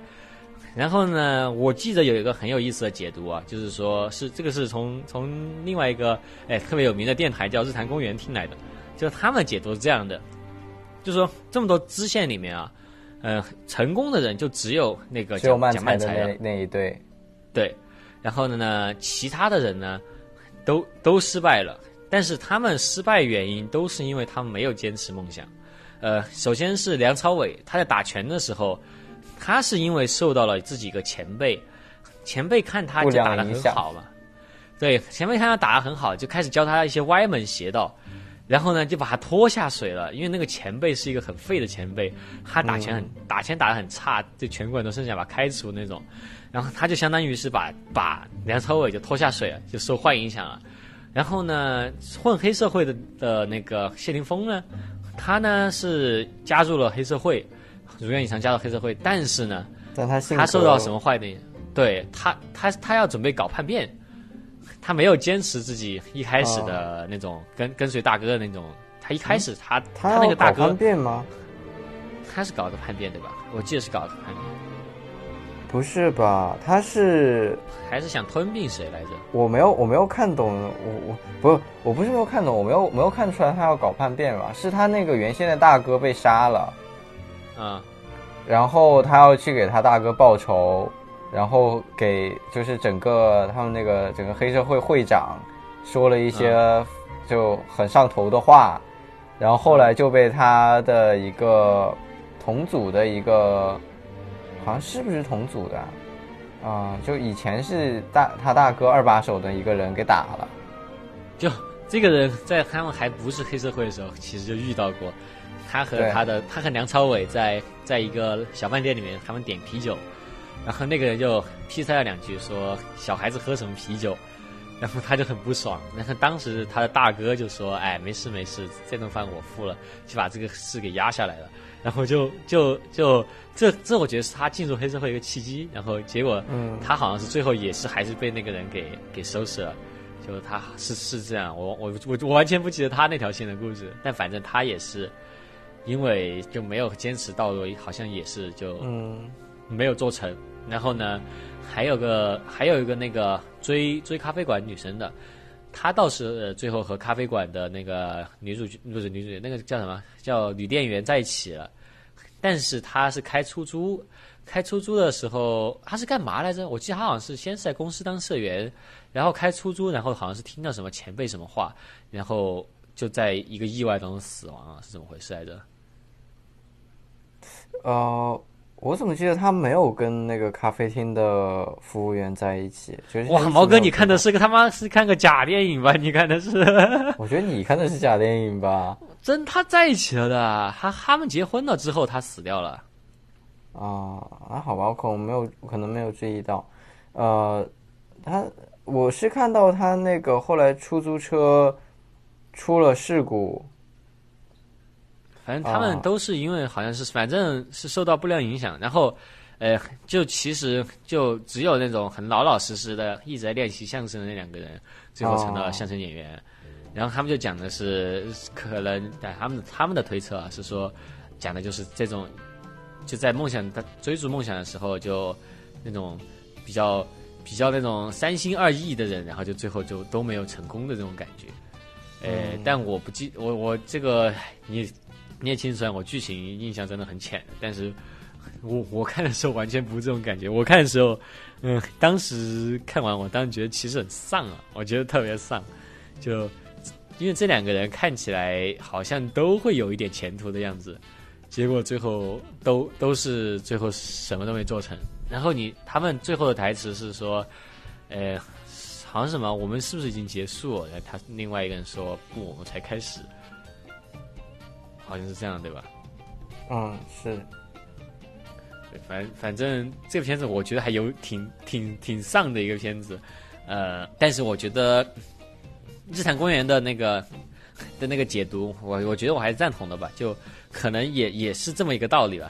然后呢，我记得有一个很有意思的解读啊，就是说是这个是从从另外一个哎特别有名的电台叫日坛公园听来的，就是他们解读是这样的，就是说这么多支线里面啊，呃，成功的人就只有那个只有讲讲慢才的慢才的。那，那一对，对，然后呢，其他的人呢，都都失败了，但是他们失败原因都是因为他们没有坚持梦想。呃，首先是梁朝伟，他在打拳的时候，他是因为受到了自己一个前辈，前辈看他就打得良影响很好嘛，对，前辈看他打得很好，就开始教他一些歪门邪道。然后呢，就把他拖下水了，因为那个前辈是一个很废的前辈，他打拳很、打拳打得很差，就拳馆都甚至想把他开除那种。然后他就相当于是把把梁朝伟就拖下水了，就受坏影响了。然后呢，混黑社会的的那个谢霆锋呢，他呢是加入了黑社会，如愿以偿加入黑社会，但是呢，但他他受到什么坏的影？对他，他他要准备搞叛变，他没有坚持自己一开始的那种跟跟随大哥的那种，他一开始他他那个大哥叛变吗？他是搞个叛变对吧？我记得是搞个叛变，不是吧？他是还是想吞并谁来着？我没有我没有看懂，我我不我不是没有看懂，我没有没有看出来他要搞叛变吧？是他那个原先的大哥被杀了，嗯，然后他要去给他大哥报仇，然后给就是整个他们那个整个黑社会会长说了一些就很上头的话，然后后来就被他的一个同组的一个，好像是不是同组的啊、啊就以前是大他大哥二把手的一个人给打了。就这个人在他们还不是黑社会的时候，其实就遇到过。他和他的他和梁朝伟在在一个小饭店里面，他们点啤酒，然后那个人就劈塞了两句说小孩子喝什么啤酒，然后他就很不爽。然后当时他的大哥就说：“哎，没事没事，这顿饭我付了，就把这个事给压下来了。”然后就就就这这，我觉得是他进入黑社会一个契机。然后结果嗯他好像是最后也是还是被那个人给给收拾了。就他是是这样，我我我我完全不记得他那条线的故事，但反正他也是因为就没有坚持到位，好像也是就嗯没有做成。然后呢，还有个还有一个那个追追咖啡馆女生的，他倒是、最后和咖啡馆的那个女主角不是女主角，那个叫什么叫女店员在一起了，但是他是开出租。开出租的时候，他是干嘛来着？我记得他好像是先是在公司当社员，然后开出租，然后好像是听到什么前辈什么话，然后就在一个意外当中死亡了，是怎么回事来着？呃，我怎么记得他没有跟那个咖啡厅的服务员在一起？就是哇，毛哥，你看的是？个他妈是看个假电影吧？你看的是 我觉得你看的是假电影吧？真他在一起了的，他他们结婚了之后他死掉了。啊啊，好吧，我可能没有，可能没有注意到。呃，他我是看到他那个后来出租车出了事故，反正他们哦都是因为好像是反正是受到不良影响，然后呃，就其实就只有那种很老老实实的一直在练习相声的那两个人，最后成了哦相声演员。然后他们就讲的是可能但他们他们的推测啊，是说讲的就是这种就在梦想他追逐梦想的时候，就那种比较比较那种三心二意的人，然后就最后就都没有成功的这种感觉。呃，但我不记我我这个你你也清楚，我剧情印象真的很浅，但是我我看的时候完全不是这种感觉。我看的时候，嗯，当时看完，我当时觉得其实很丧啊，我觉得特别丧，就因为这两个人看起来好像都会有一点前途的样子，结果最后都都是最后什么都没做成。然后你他们最后的台词是说，呃，好像什么我们是不是已经结束了？然后他另外一个人说不，我们才开始，好像是这样对吧？嗯，是，对，反反正这个片子我觉得还有挺挺挺丧的一个片子，呃，但是我觉得日坛公园的那个的那个解读，我我觉得我还是赞同的吧，就可能也也是这么一个道理吧，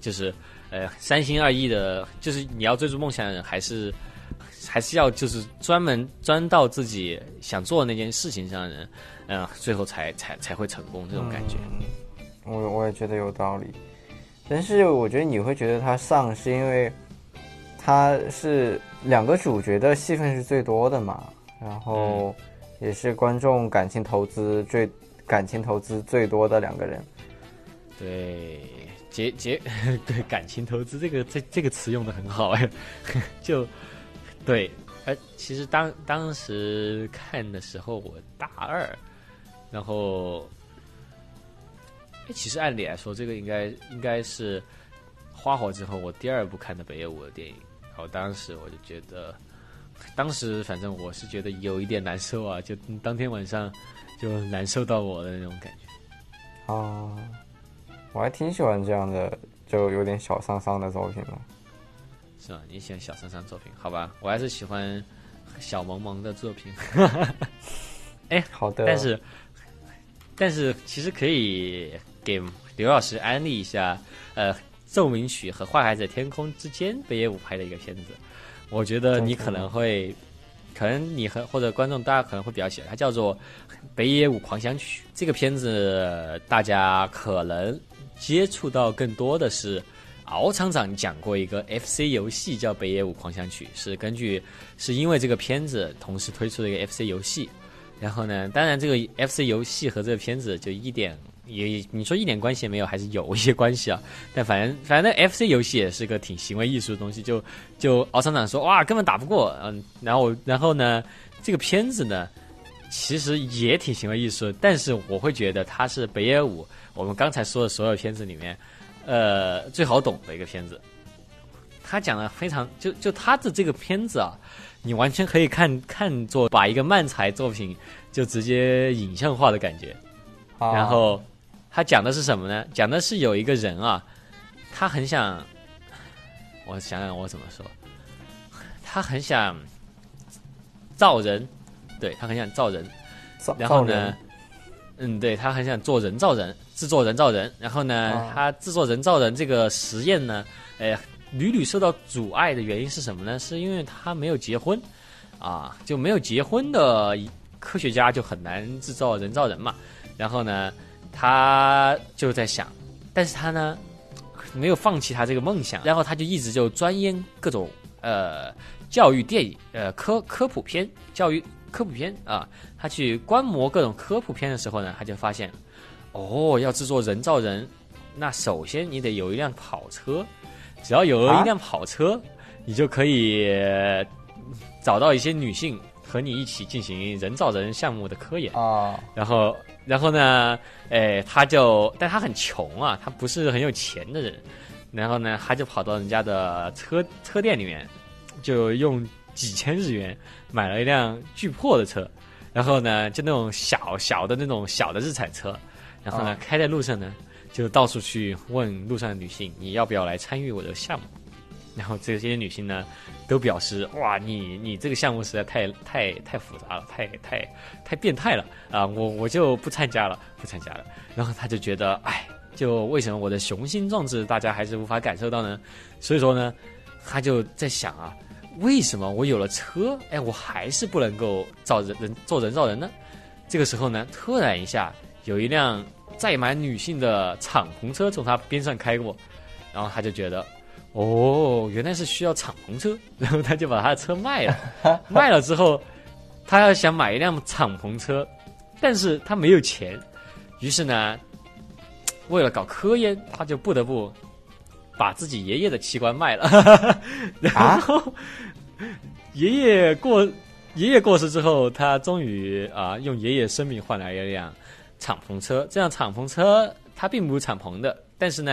就是呃三心二意的，就是你要追逐梦想的人，还是还是要就是专门钻到自己想做的那件事情上的人，嗯、最后才才才会成功这种感觉。我我也觉得有道理，但是我觉得你会觉得他丧，是因为他是两个主角的戏份是最多的嘛，然后也是观众感情投资最感情投资最多的两个人。对，结结 对感情投资这个这这个词用的很好哎，就对，哎，其实当当时看的时候我大二，然后，哎，其实按理来说这个应该应该是花火之后我第二部看的北野武的电影，然后当时我就觉得，当时反正我是觉得有一点难受啊，就当天晚上就难受到我的那种感觉。啊，我还挺喜欢这样的，就有点小丧丧的作品的。是吧？你喜欢小珊珊作品？好吧，我还是喜欢小萌萌的作品。哎好的，但是，但是其实可以给刘老师安利一下，呃，《奏鸣曲》和《坏孩子天空》之间北野武拍的一个片子，我觉得你可能会可能你和或者观众大家可能会比较喜欢，它叫做《北野武狂想曲》。这个片子大家可能接触到更多的是敖厂长讲过一个 FC 游戏叫《北野武狂想曲》，是根据是因为这个片子同时推出了一个 FC 游戏。然后呢，当然这个 FC 游戏和这个片子就一点。也你说一点关系也没有，还是有一些关系啊。但反正反正 FC 游戏也是个挺行为艺术的东西。就就敖厂长说哇，根本打不过。嗯，然后然后呢，这个片子呢，其实也挺行为艺术。但是我会觉得它是北野武我们刚才说的所有片子里面，呃，最好懂的一个片子。他讲的非常就就他的这个片子啊，你完全可以看看作把一个漫才作品就直接影像化的感觉，然后。他讲的是什么呢？讲的是有一个人啊，他很想，我想想我怎么说，他很想造人，对他很想造人，然后呢，嗯，对他很想做人造人，制作人造人，然后呢，他制作人造人这个实验呢，哎，屡屡受到阻碍的原因是什么呢？是因为他没有结婚，啊，就没有结婚的科学家就很难制造人造人嘛，然后呢。他就在想，但是他呢，没有放弃他这个梦想，然后他就一直就钻研各种呃教育电影呃科科普片教育科普片啊，他去观摩各种科普片的时候呢，他就发现，哦，要制作人造人，那首先你得有一辆跑车，只要有了一辆跑车，你就可以找到一些女性和你一起进行人造人项目的科研啊，然后。然后呢，哎，他就，但他很穷啊，他不是很有钱的人。然后呢，他就跑到人家的车车店里面，就用几千日元买了一辆巨破的车。然后呢，就那种小小的那种小的日产车。然后呢，开在路上呢，就到处去问路上的女性，你要不要来参与我的项目？然后这些女性呢，都表示哇，你你这个项目实在太太太复杂了，太太太变态了啊！我我就不参加了，不参加了。然后他就觉得，哎，就为什么我的雄心壮志大家还是无法感受到呢？所以说呢，他就在想啊，为什么我有了车，哎，我还是不能够造人人做人造人呢？这个时候呢，突然一下有一辆载满女性的敞篷车从他边上开过，然后他就觉得。哦，原来是需要敞篷车，然后他就把他的车卖了。卖了之后，他要想买一辆敞篷车，但是他没有钱，于是呢，为了搞科研，他就不得不把自己爷爷的器官卖了。然后爷爷过爷爷过世之后，他终于啊用爷爷生命换来一辆敞篷车。这辆敞篷车它并不是敞篷的，但是呢。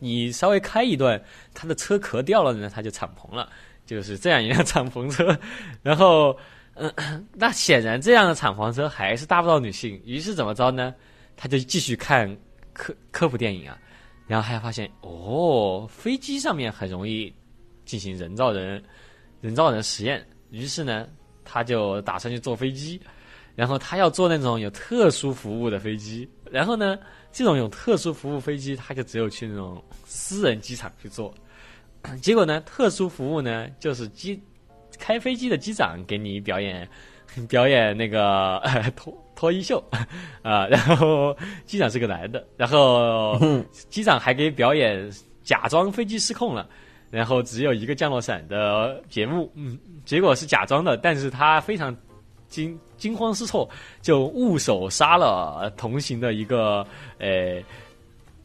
你稍微开一段，它的车壳掉了呢，它就敞篷了，就是这样一辆敞篷车。然后，嗯，那显然这样的敞篷车还是搭不到女性。于是怎么着呢？他就继续看科科普电影啊，然后还发现哦，飞机上面很容易进行人造人人造人实验。于是呢，他就打算去坐飞机，然后他要坐那种有特殊服务的飞机。然后呢？这种有特殊服务飞机，他就只有去那种私人机场去坐。结果呢，特殊服务呢，就是机开飞机的机长给你表演 表演那个 脱脱衣秀 啊，然后机长是个男的，然后机长还给表演假装飞机失控了，然后只有一个降落伞的节目，嗯，结果是假装的，但是他非常。惊惊慌失措，就误手杀了同行的一个呃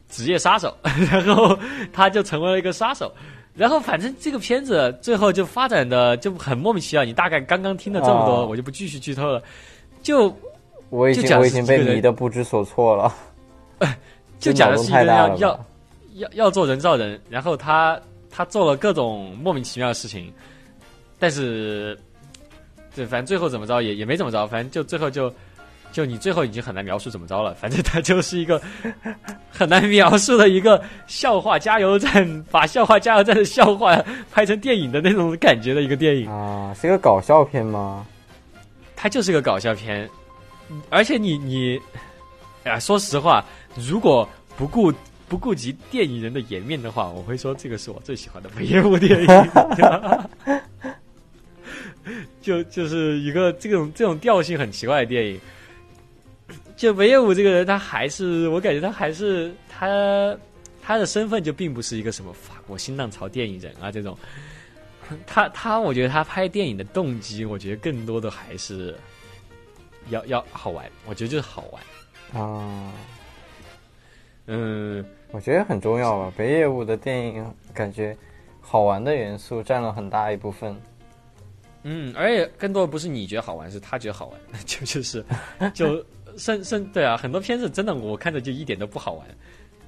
职业杀手，然后他就成为了一个杀手。然后反正这个片子最后就发展的就很莫名其妙。你大概刚刚听了这么多，我就不继续剧透了。就我已经我已经被迷的不知所措了。就讲的是一个要要要要做人造人，然后他他做了各种莫名其妙的事情，但是。对，反正最后怎么着也也没怎么着，反正就最后就，就你最后已经很难描述怎么着了。反正它就是一个 很难描述的一个笑话加油站，把笑话加油站的笑话拍成电影的那种感觉的一个电影啊，是一个搞笑片吗？它就是个搞笑片，而且你你，哎，说实话，如果不顾不顾及电影人的颜面的话，我会说这个是我最喜欢的北野武电影。就就是一个这种这种调性很奇怪的电影。就北野武这个人，他还是我感觉他还是他他的身份就并不是一个什么法国新浪潮电影人啊这种。他他，我觉得他拍电影的动机，我觉得更多的还是要要好玩。我觉得就是好玩啊。嗯，我觉得很重要吧。北野武的电影感觉好玩的元素占了很大一部分。嗯，而且更多的不是你觉得好玩，是他觉得好玩。就就是 就甚甚对啊，很多片子真的我看着就一点都不好玩。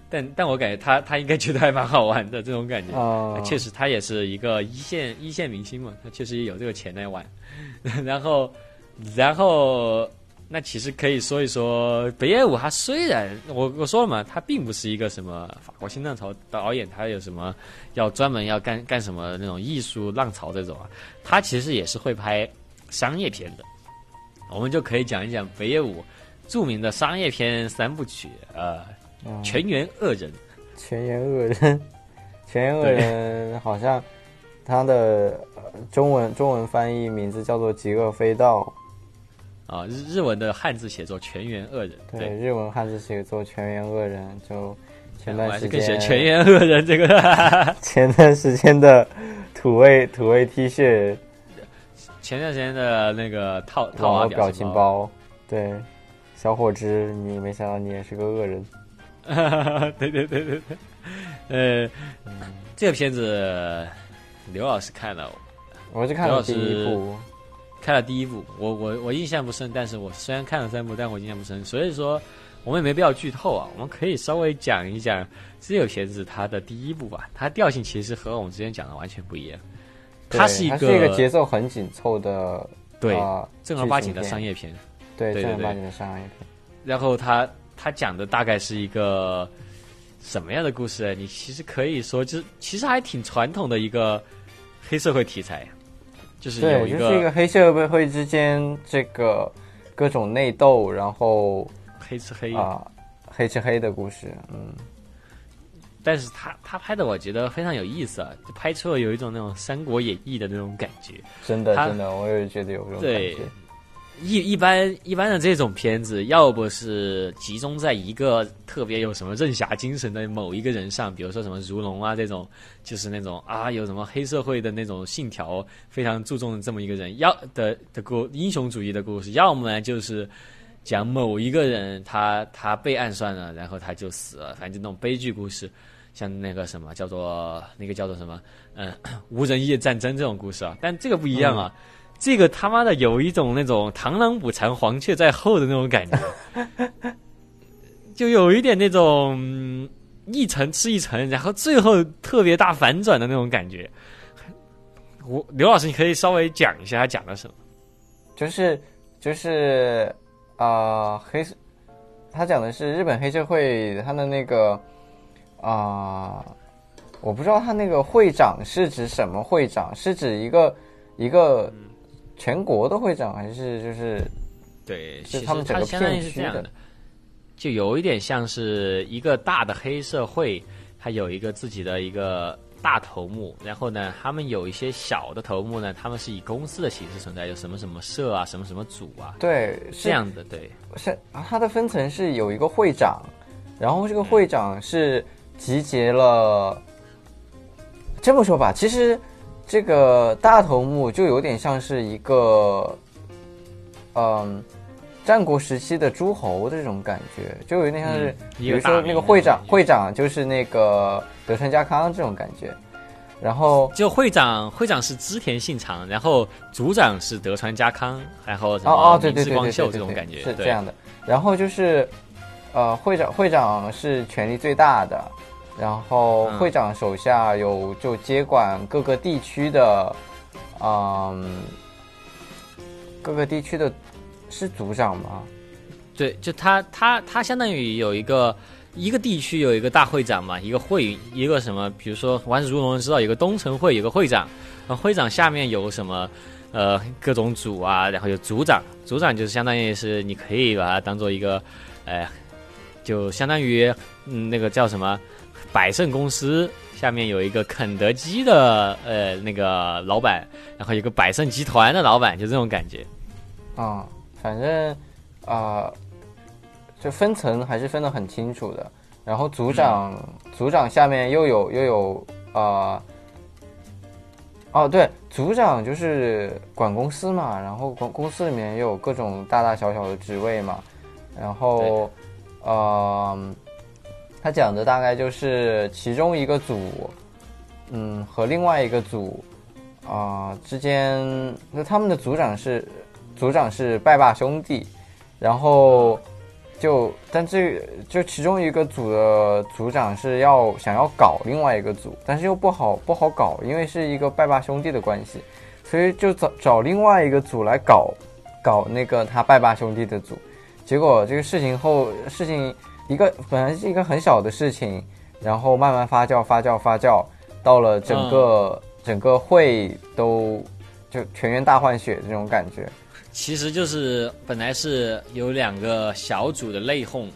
但但我感觉他他应该觉得还蛮好玩的这种感觉。啊，确实他也是一个一线一线明星嘛，他确实也有这个钱来玩。然 后然后。那其实可以说一说北野武，他虽然我我说了嘛，他并不是一个什么法国新浪潮导演，他有什么要专门要干干什么那种艺术浪潮这种啊，他其实也是会拍商业片的。我们就可以讲一讲北野武著名的商业片三部曲，呃，《全员恶人》。全员恶人，全员恶人好像他的中文中文翻译名字叫做《极恶飞盗》。啊，日日文的汉字写作全员恶人，对，日文汉字写作全员恶人，就前段时间全员恶人这个，前段时间的土味土味 T 恤，前段时间的那个套套表情包，对，小伙子，你没想到你也是个恶人，对对对对对，呃，这个片子刘老师看了，我是看了第一部。看了第一部，我我我印象不深，但是我虽然看了三部，但我印象不深，所以说我们也没必要剧透啊，我们可以稍微讲一讲这个片子它的第一部吧，它调性其实和我们之前讲的完全不一样，它是一个是一个节奏很紧凑的，对，正儿八经的商业片，对，正儿八经的商业片。然后它它讲的大概是一个什么样的故事？你其实可以说，就其实还挺传统的一个黑社会题材。就是有一个，就是一个黑社会之间这个各种内斗，然后黑吃黑啊，黑吃黑的故事，嗯。但是他他拍的我觉得非常有意思啊，拍出了有一种那种《三国演义》的那种感觉。真的，真的，我也觉得有这种感觉。一一般一般的这种片子，要不是集中在一个特别有什么任侠精神的某一个人上，比如说什么如龙啊这种，就是那种啊有什么黑社会的那种信条，非常注重这么一个人要的的故英雄主义的故事，要么呢就是讲某一个人他他被暗算了，然后他就死了，反正那种悲剧故事，像那个什么叫做那个叫做什么嗯 无人夜战争这种故事啊，但这个不一样啊。这个他妈的有一种那种螳螂捕蝉，黄雀在后的那种感觉，就有一点那种一层吃一层，然后最后特别大反转的那种感觉。我刘老师，你可以稍微讲一下他讲的什么？就是就是啊，黑他讲的是日本黑社会，他的那个啊，我不知道他那个会长是指什么会长，是指一个一个。全国的会长还是就是，对，是他们整个片区的，就有一点像是一个大的黑社会，它有一个自己的一个大头目，然后呢，他们有一些小的头目呢，他们是以公司的形式存在，有什么什么社啊，什么什么组啊，对，这样的，对，是它的分层是有一个会长，然后这个会长是集结了，这么说吧，其实。这个大头目就有点像是一个，嗯，战国时期的诸侯的这种感觉，就有点像是，比如说那个会长，会长就是那个德川家康这种感觉，然后就会长，会长是织田信长，然后组长是德川家康，然后哦哦对对对对这种感觉是这样的，然后就是，呃，会长会长是权力最大的。然后会长手下有就接管各个地区的，嗯，各个地区的，是组长吗？对，就他他他相当于有一个一个地区有一个大会长嘛，一个会一个什么，比如说万事如龙知道有个东城会有个会长，会长下面有什么呃各种组啊，然后有组长，组长就是相当于是你可以把它当做一个，哎，就相当于嗯那个叫什么？百胜公司下面有一个肯德基的呃那个老板，然后有个百胜集团的老板，就这种感觉。啊，反正啊，就分层还是分得很清楚的。然后组长，组长下面又有又有啊，哦对，组长就是管公司嘛，然后公公司里面也有各种大大小小的职位嘛，然后呃，他讲的大概就是其中一个组，嗯，和另外一个组啊之间，那他们的组长是组长是拜把兄弟，然后。就但这就其中一个组的组长是要想要搞另外一个组，但是又不好不好搞，因为是一个拜把兄弟的关系，所以就找找另外一个组来搞搞那个他拜把兄弟的组。结果这个事情后事情一个本来是一个很小的事情，然后慢慢发酵发酵发酵，到了整个整个会都就全员大换血这种感觉。其实就是本来是有两个小组的内讧，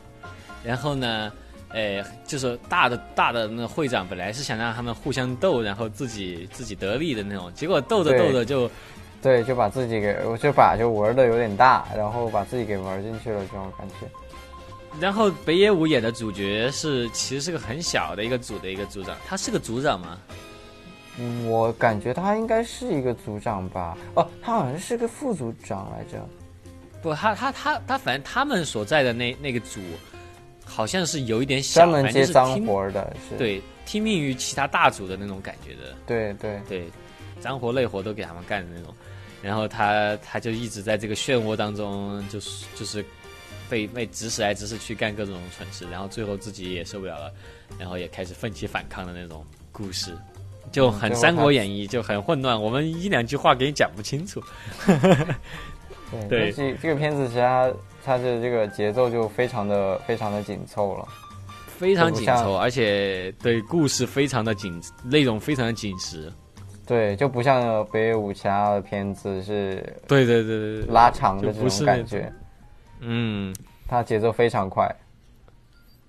然后呢，诶，就是大的大的那会长本来是想让他们互相斗，然后自己自己得利的那种，结果斗着斗着就，对，就把自己给，我就把就玩的有点大，然后把自己给玩进去了这种感觉。然后北野武演的主角是其实是个很小的一个组的一个组长，他是个组长吗？我感觉他应该是一个组长吧？哦，他好像是个副组长来着。不，他他他他，反正他们所在的那那个组，好像是有一点小，专门接脏活的，是对，听命于其他大组的那种感觉的。对对对，脏活累活都给他们干的那种。然后他他就一直在这个漩涡当中，就是就是被被指使来指使去干各种蠢事，然后最后自己也受不了了，然后也开始奋起反抗的那种故事。就很《三国演义》，就很混乱，我们一两句话给你讲不清楚。对，这这个片子其实它它的这个节奏就非常的非常的紧凑了，非常紧凑，而且对故事非常的紧，内容非常的紧实。对，就不像北野武其他的片子是，对对对对拉长的这种感觉。嗯，他节奏非常快。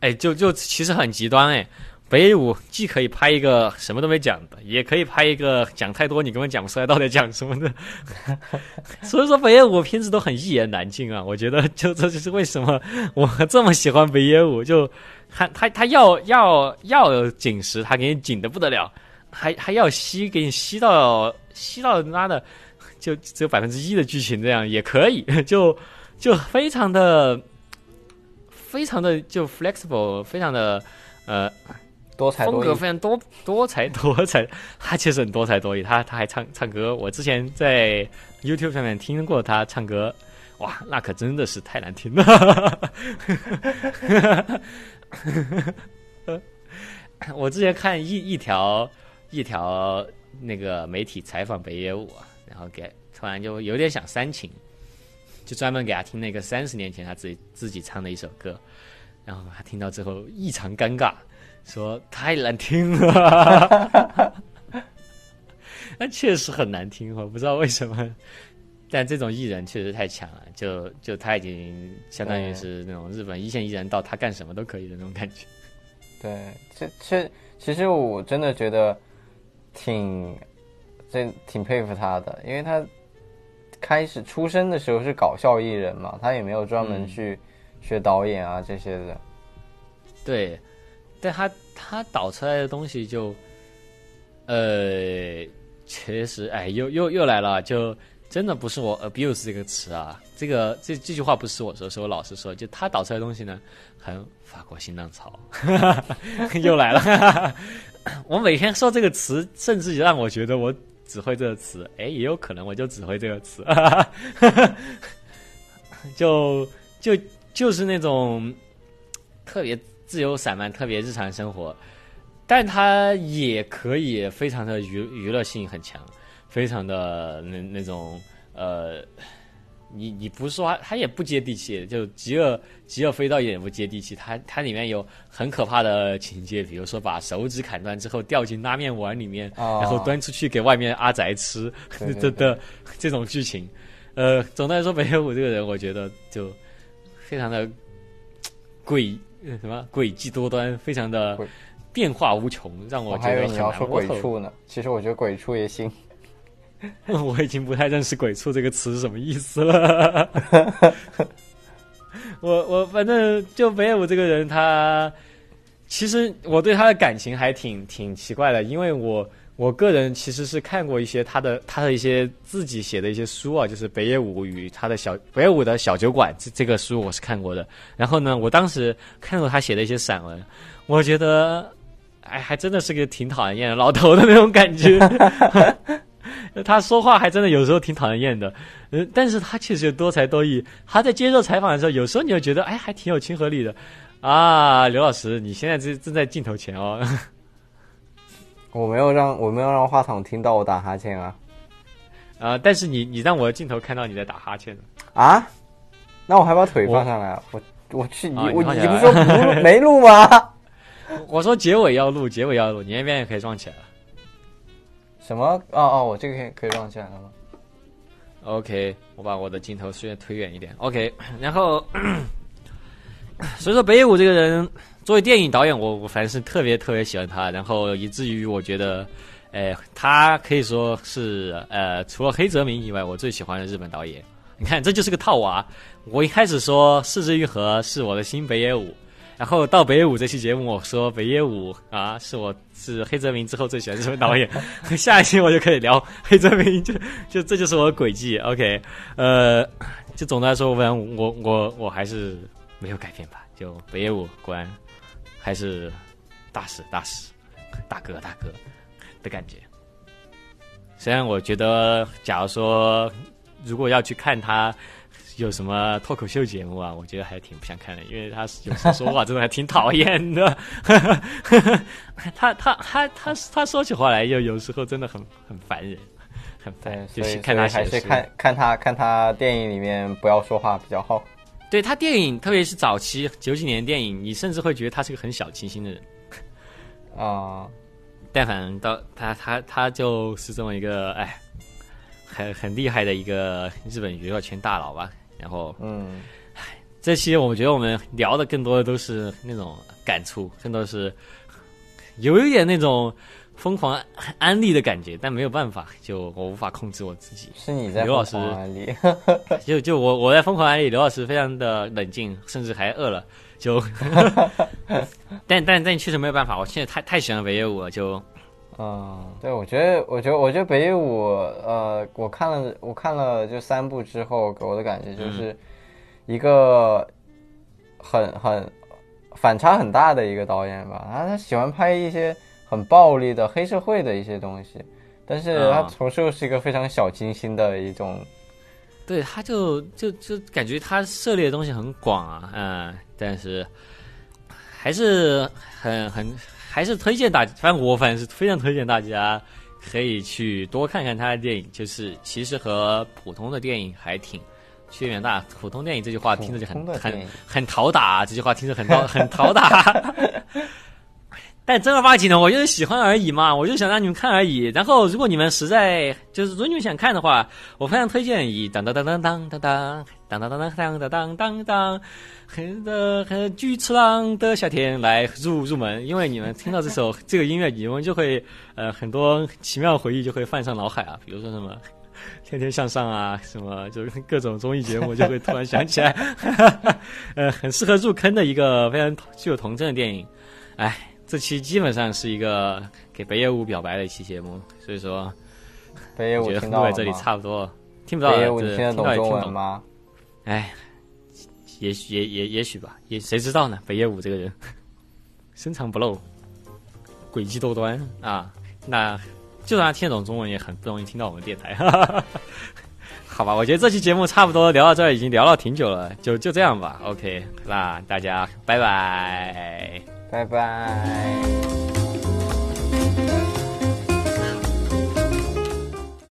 哎，就就其实很极端哎。北野武既可以拍一个什么都没讲的，也可以拍一个讲太多你根本讲不出来到底讲什么的。所以说北野武片子都很一言难尽啊！我觉得就这就是为什么我这么喜欢北野武，就他他他要要要紧实，他给你紧的不得了，还还要吸给你吸到吸到妈的就只有百分之一的剧情这样也可以，就就非常的非常的就 flexible，非常的呃。多才风格非常多多才多彩，他其实很多才多艺。他他还唱唱歌，我之前在 YouTube 上面听过他唱歌，哇，那可真的是太难听了。我之前看一一条一条那个媒体采访北野武，然后给突然就有点想煽情，就专门给他听那个三十年前他自己自己唱的一首歌，然后他听到之后异常尴尬。说太难听了，那确实很难听，我不知道为什么。但这种艺人确实太强了，就就他已经相当于是那种日本一线艺人，到他干什么都可以的那种感觉。对，其其其实我真的觉得挺这挺佩服他的，因为他开始出生的时候是搞笑艺人嘛，他也没有专门去学导演啊这些的。对。但他他导出来的东西就，呃，确实，哎，又又又来了，就真的不是我 abuse 这个词啊，这个这这句话不是我说，是我老师说，就他导出来的东西呢，很法国新浪潮，又来了，我每天说这个词，甚至让我觉得我只会这个词，哎，也有可能我就只会这个词，就就就是那种特别。自由散漫，特别日常生活，但它也可以非常的娱娱乐性很强，非常的那那种呃，你你不说他也不接地气，就极恶极恶飞刀也不接地气，它它里面有很可怕的情节，比如说把手指砍断之后掉进拉面碗里面，然后端出去给外面阿宅吃 的的 这种剧情，呃，总的来说，北野武这个人，我觉得就非常的诡。什么诡计多端，非常的变化无穷，让我我还以觉得很为你要说难。鬼畜呢，其实我觉得鬼畜也行。我已经不太认识“鬼畜”这个词是什么意思了。我我反正就北野武这个人，他其实我对他的感情还挺挺奇怪的，因为我我个人其实是看过一些他的他的一些自己写的一些书啊，就是北野武与他的小北野武的小酒馆这这个书我是看过的。然后呢，我当时看过他写的一些散文，我觉得哎，还真的是个挺讨厌的老头的那种感觉。他说话还真的有时候挺讨人厌的，嗯，但是他确实多才多艺。他在接受采访的时候，有时候你会觉得，哎，还挺有亲和力的。啊，刘老师，你现在正正在镜头前哦。我没有让我没有让话筒听到我打哈欠啊啊，但是你你让我的镜头看到你在打哈欠呢。啊！那我还把腿放上来啊，我我去你啊你不是说不录 没录吗？我说结尾要录，结尾要录，你那边也可以装起来了。什么？哦哦，我这个可以可以放起来了？OK，我把我的镜头虽然推远一点。OK，然后，所以说北野武这个人作为电影导演，我我反正是特别特别喜欢他，然后以至于我觉得，呃，他可以说是呃，除了黑泽明以外，我最喜欢的日本导演。你看，这就是个套娃。我一开始说四之愈合是我的新北野武，然后到北野武这期节目，我说北野武啊是我是黑泽明之后最喜欢的导演。下一期我就可以聊黑泽明，就就这就是我的轨迹。OK，呃，就总的来说，我我我我还是没有改变吧。就北野武果然还是大师大师大哥大哥的感觉。虽然我觉得，假如说如果要去看他有什么脱口秀节目啊，我觉得还挺不想看的，因为他有时候说话真的还挺讨厌的。他他他他他说起话来，又有时候真的很很烦人，很对烦。，就所以是看他还是看看他看他电影里面不要说话比较好。对他电影，特别是早期九几年电影，你甚至会觉得他是个很小清新的人。啊、但反正到他他他就是这么一个哎，很很厉害的一个日本娱乐圈大佬吧。然后嗯，这期我觉得我们聊的更多的都是那种感触，更多是 有一点那种疯狂安利的感觉，但没有办法，就我无法控制我自己。是你在刘老师安利，就就我我在疯狂安利，刘老师非常的冷静，甚至还饿了。就，但但但确实没有办法，我现在太太喜欢北野武了，就嗯，对，我觉得，我觉得，我觉得北野武，呃，我看了，我看了就三部之后，给我的感觉就是一个很很反差很大的一个导演吧。他他喜欢拍一些很暴力的黑社会的一些东西，但是他啊同时又是一个非常小清新的一种，对，他就就就感觉他涉猎的东西很广啊，嗯，但是还是很很还是推荐大家，反正我反正是非常推荐大家可以去多看看他的电影，就是其实和普通的电影还挺区别大。普通电影这句话听着就很很很讨打，这句话听着很讨很讨打。但正儿八经的，我就是喜欢而已嘛，我就想让你们看而已。然后，如果你们实在就是如果你们想看的话，我非常推荐以当当当当当当当当当当当当当当当当很的很巨次郎的夏天来入入门，因为你们听到这首 这个音乐，你们就会呃很多奇妙回忆就会泛上脑海啊，比如说什么。天天向上啊，什么就是各种综艺节目就会突然想起来，呃，很适合入坑的一个非常具有童真的电影。哎，这期基本上是一个给北野武表白的一期节目，所以说北野武我觉得在这里？差不多，听不到听得懂中。文吗？哎，也许也也也许吧，也谁知道呢？北野武这个人深藏不露，诡计多端啊，那就算他听得懂中文，也很不容易听到我们电台。好吧，我觉得这期节目差不多聊到这儿，已经聊了挺久了，就就这样吧。OK，那大家拜拜。拜拜。